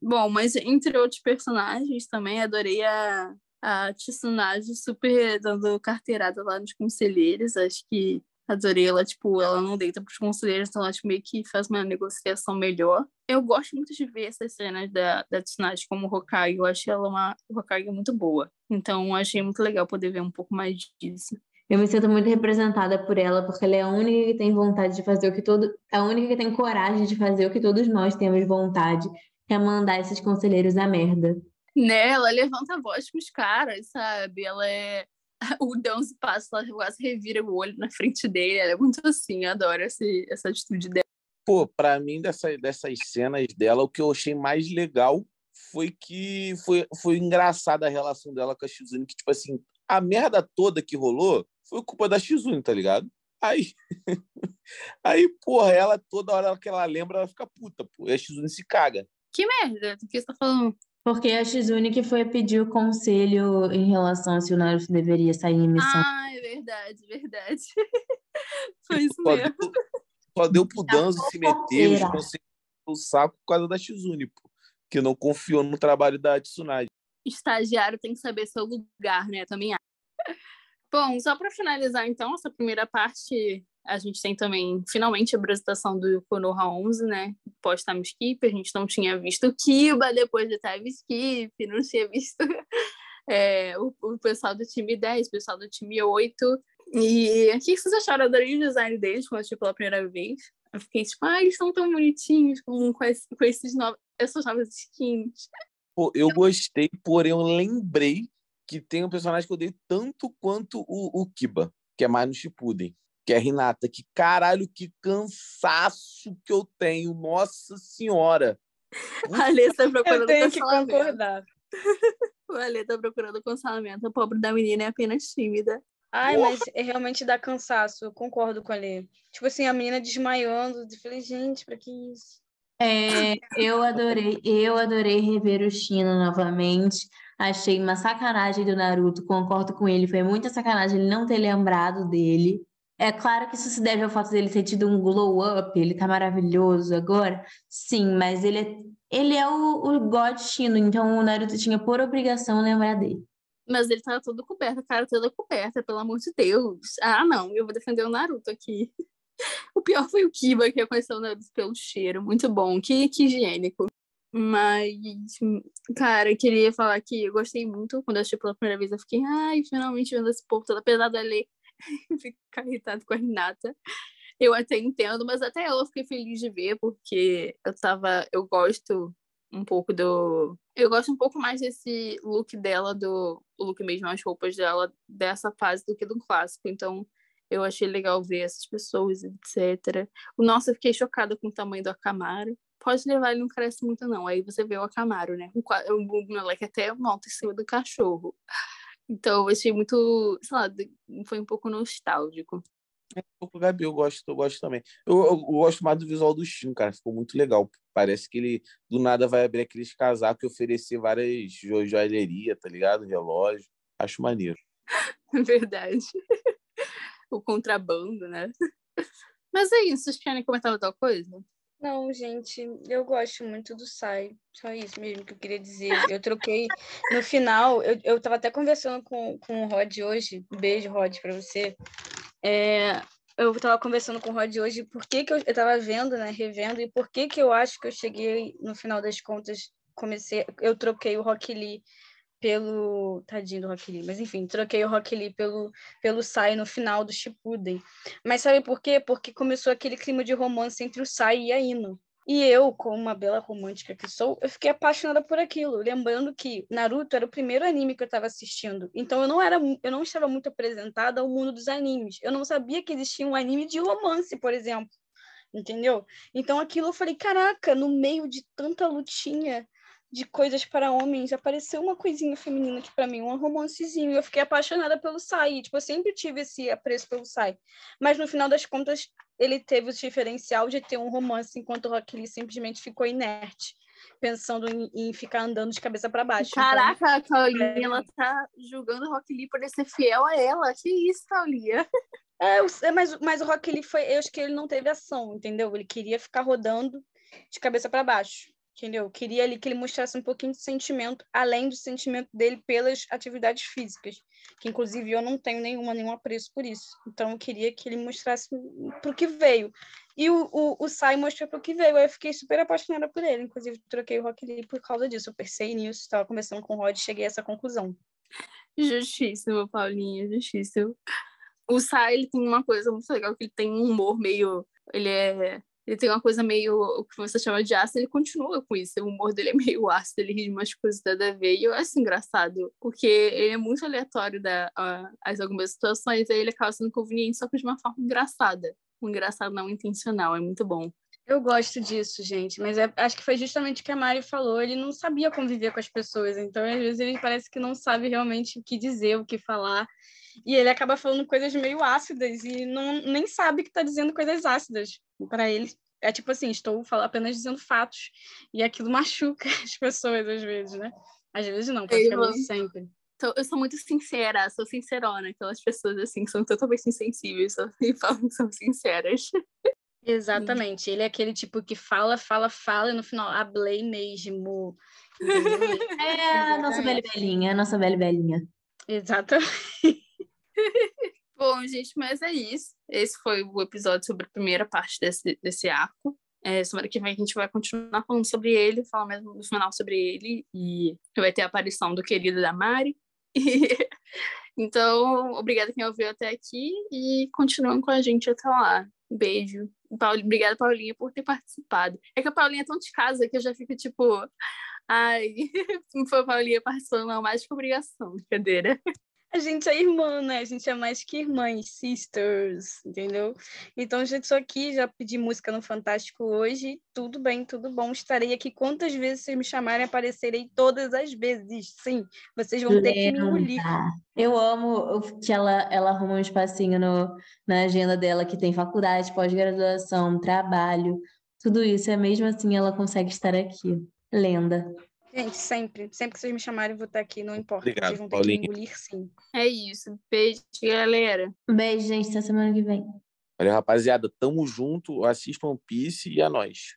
Bom, mas entre outros personagens também, adorei a, a Tsunade super dando carteirada lá nos conselheiros. Acho que adorei ela, tipo, ela não deita pros conselheiros, então ela tipo, meio que faz uma negociação melhor. Eu gosto muito de ver essas cenas da, da Tsunade como Hokage. Eu achei ela uma Hokage muito boa. Então, achei muito legal poder ver um pouco mais disso. Eu me sinto muito representada por ela, porque ela é a única que tem vontade de fazer o que todo. A única que tem coragem de fazer o que todos nós temos vontade, que é mandar esses conselheiros a merda né? Ela levanta a voz pros caras, sabe? Ela é. O Dance passa, ela quase revira o olho na frente dele. Ela é muito assim, adoro esse, essa atitude dela. Pô, pra mim, dessa, dessas cenas dela, o que eu achei mais legal foi que foi, foi engraçada a relação dela com a Shizune, que, tipo assim, a merda toda que rolou foi culpa da Shizune, tá ligado? Aí, aí, porra, ela toda hora que ela lembra, ela fica puta, pô, e a Shizune se caga. Que merda? Do que você tá falando? Porque a Shizune que foi pedir o conselho em relação a se o Naruto deveria sair em missão. Ah, é verdade, verdade. foi isso só mesmo. Deu, só deu pro Danzo se meter os conselhos no saco por causa da Shizune, pô, que não confiou no trabalho da Tsunade. Estagiário tem que saber seu lugar, né? Também acho. Bom, só para finalizar então essa primeira parte a gente tem também, finalmente, a apresentação do Konoha 11, né? Pós-time skip. A gente não tinha visto Kiba depois do time skip, não tinha visto é, o, o, pessoal do time 10, o pessoal do time 8. E o que vocês acharam? Eu adorei o design deles quando assisti pela primeira vez. Eu fiquei tipo, ah, eles são tão bonitinhos com, com, esse, com esses novos, essas novas skins. Pô, eu gostei, porém eu lembrei que tem um personagem que eu odeio tanto quanto o, o Kiba, que é mais no Shippuden que é a Renata. Que caralho, que cansaço que eu tenho, nossa senhora. A Alê está procurando eu tenho que concordar. o Alê está procurando consolamento. A pobre da menina é apenas tímida. Ai, Porra. mas é realmente dá cansaço, eu concordo com a Alê. Tipo assim, a menina desmaiando, eu falei, gente, pra que isso? É, eu adorei, eu adorei rever o Chino novamente. Achei uma sacanagem do Naruto, concordo com ele, foi muita sacanagem ele não ter lembrado dele. É claro que isso se deve ao fato dele ter tido um glow up, ele tá maravilhoso agora. Sim, mas ele é, ele é o, o God Shino, então o Naruto tinha por obrigação lembrar dele. Mas ele tava todo coberto, a cara toda coberta, pelo amor de Deus. Ah, não, eu vou defender o Naruto aqui. O pior foi o Kiba, que reconheceu o Naruto pelo cheiro. Muito bom, que, que higiênico. Mas, cara, eu queria falar que eu gostei muito quando eu assisti pela primeira vez. Eu fiquei, ai, finalmente vendo esse povo todo, apesar lei ficar irritado com a Renata. Eu até entendo, mas até eu fiquei feliz de ver, porque eu tava. Eu gosto um pouco do. Eu gosto um pouco mais desse look dela, do o look mesmo, as roupas dela, dessa fase do que do clássico. Então, eu achei legal ver essas pessoas, etc. O nosso, eu fiquei chocada com o tamanho do Akamaru. Pode levar, ele não cresce muito, não. Aí você vê o Akamaru, né? O, o moleque até monta em cima do cachorro. Então, eu achei muito, sei lá, foi um pouco nostálgico. tô com o Gabi, eu gosto, eu gosto também. Eu, eu, eu gosto mais do visual do Shin, cara. Ficou muito legal. Parece que ele do nada vai abrir aqueles casacos e oferecer várias jo joalheria, tá ligado? Relógio. Acho maneiro. Verdade. o contrabando, né? Mas é isso, vocês querem comentar outra coisa? Não, gente, eu gosto muito do Sai. Só isso mesmo que eu queria dizer. Eu troquei. No final, eu, eu tava até conversando com, com o Rod hoje. Um beijo, Rod, pra você. É, eu tava conversando com o Rod hoje por que, que eu, eu tava vendo, né, revendo, e por que que eu acho que eu cheguei, no final das contas, comecei. Eu troquei o Rock Lee pelo. Tadinho do Rock Lee, mas enfim, troquei o Rock Lee pelo, pelo Sai no final do Shippuden. Mas sabe por quê? Porque começou aquele clima de romance entre o Sai e a Ino. E eu, como uma bela romântica que sou, eu fiquei apaixonada por aquilo, lembrando que Naruto era o primeiro anime que eu estava assistindo. Então eu não era, eu não estava muito apresentada ao mundo dos animes. Eu não sabia que existia um anime de romance, por exemplo. Entendeu? Então aquilo eu falei, caraca, no meio de tanta lutinha, de coisas para homens, apareceu uma coisinha feminina aqui para mim, um romancezinho. Eu fiquei apaixonada pelo Sai. Tipo, eu sempre tive esse apreço pelo Sai. Mas no final das contas, ele teve o diferencial de ter um romance, enquanto o Rock Lee simplesmente ficou inerte, pensando em, em ficar andando de cabeça para baixo. Então, Caraca, então, a Paulinha, é... ela tá julgando o Rock Lee por ser fiel a ela. Que isso, Paulinha? É, é, mas, mas o Rock Lee foi. Eu acho que ele não teve ação, entendeu? Ele queria ficar rodando de cabeça para baixo entendeu? Queria ali que ele mostrasse um pouquinho de sentimento, além do sentimento dele pelas atividades físicas, que inclusive eu não tenho nenhuma, nenhum apreço por isso. Então eu queria que ele mostrasse para o que veio. E o, o, o Sai mostrou para o que veio. Eu fiquei super apaixonada por ele. Inclusive, troquei o Rock Lee por causa disso. Eu pensei nisso, estava conversando com o Rod e cheguei a essa conclusão. Justíssimo, Paulinha, justíssimo. O Sai, ele tem uma coisa muito legal, que ele tem um humor meio... Ele é ele tem uma coisa meio, o que você chama de ácido, ele continua com isso. O humor dele é meio ácido, ele ri de umas coisas nada a ver. E eu acho engraçado, porque ele é muito aleatório da, as algumas situações, aí ele acaba sendo conveniente, só que de uma forma engraçada. Um engraçado não intencional, é muito bom. Eu gosto disso, gente, mas é, acho que foi justamente o que a Mari falou. Ele não sabia conviver com as pessoas, então às vezes ele parece que não sabe realmente o que dizer, o que falar. E ele acaba falando coisas meio ácidas e não, nem sabe que está dizendo coisas ácidas. Para ele, é tipo assim: estou apenas dizendo fatos. E aquilo machuca as pessoas às vezes, né? Às vezes não, praticamente eu, sempre. Eu sou muito sincera, sou sincerona. Aquelas pessoas assim que são totalmente insensíveis e falam que são sinceras. Exatamente. Ele é aquele tipo que fala, fala, fala e no final, hablei mesmo. é a nossa velha velhinha, a nossa velha velhinha. Exatamente. Bom, gente, mas é isso. Esse foi o episódio sobre a primeira parte desse, desse arco. É, semana que vem a gente vai continuar falando sobre ele, falar mesmo no final sobre ele, e vai ter a aparição do querido da Mari. então, obrigada quem ouviu até aqui e continuem com a gente até lá. Beijo. Paul... Obrigada, Paulinha, por ter participado. É que a Paulinha é tão de casa que eu já fico tipo. Ai, não foi a Paulinha participando, não, mais que obrigação, brincadeira. A gente é irmã, né? A gente é mais que irmãs, sisters, entendeu? Então, gente, só aqui, já pedi música no Fantástico hoje. Tudo bem, tudo bom. Estarei aqui quantas vezes vocês me chamarem, aparecerei todas as vezes. Sim, vocês vão ter que me engolir. Eu amo que ela, ela arruma um espacinho no, na agenda dela que tem faculdade, pós-graduação, trabalho, tudo isso. É mesmo assim ela consegue estar aqui. Lenda. Gente, sempre. Sempre que vocês me chamarem, eu vou estar aqui, não importa. Obrigado, vocês vão ter Paulinha. que engolir, sim. É isso. Beijo, galera. Beijo, gente. Até semana que vem. Valeu, rapaziada. Tamo junto. Assistam One Piece e a nós.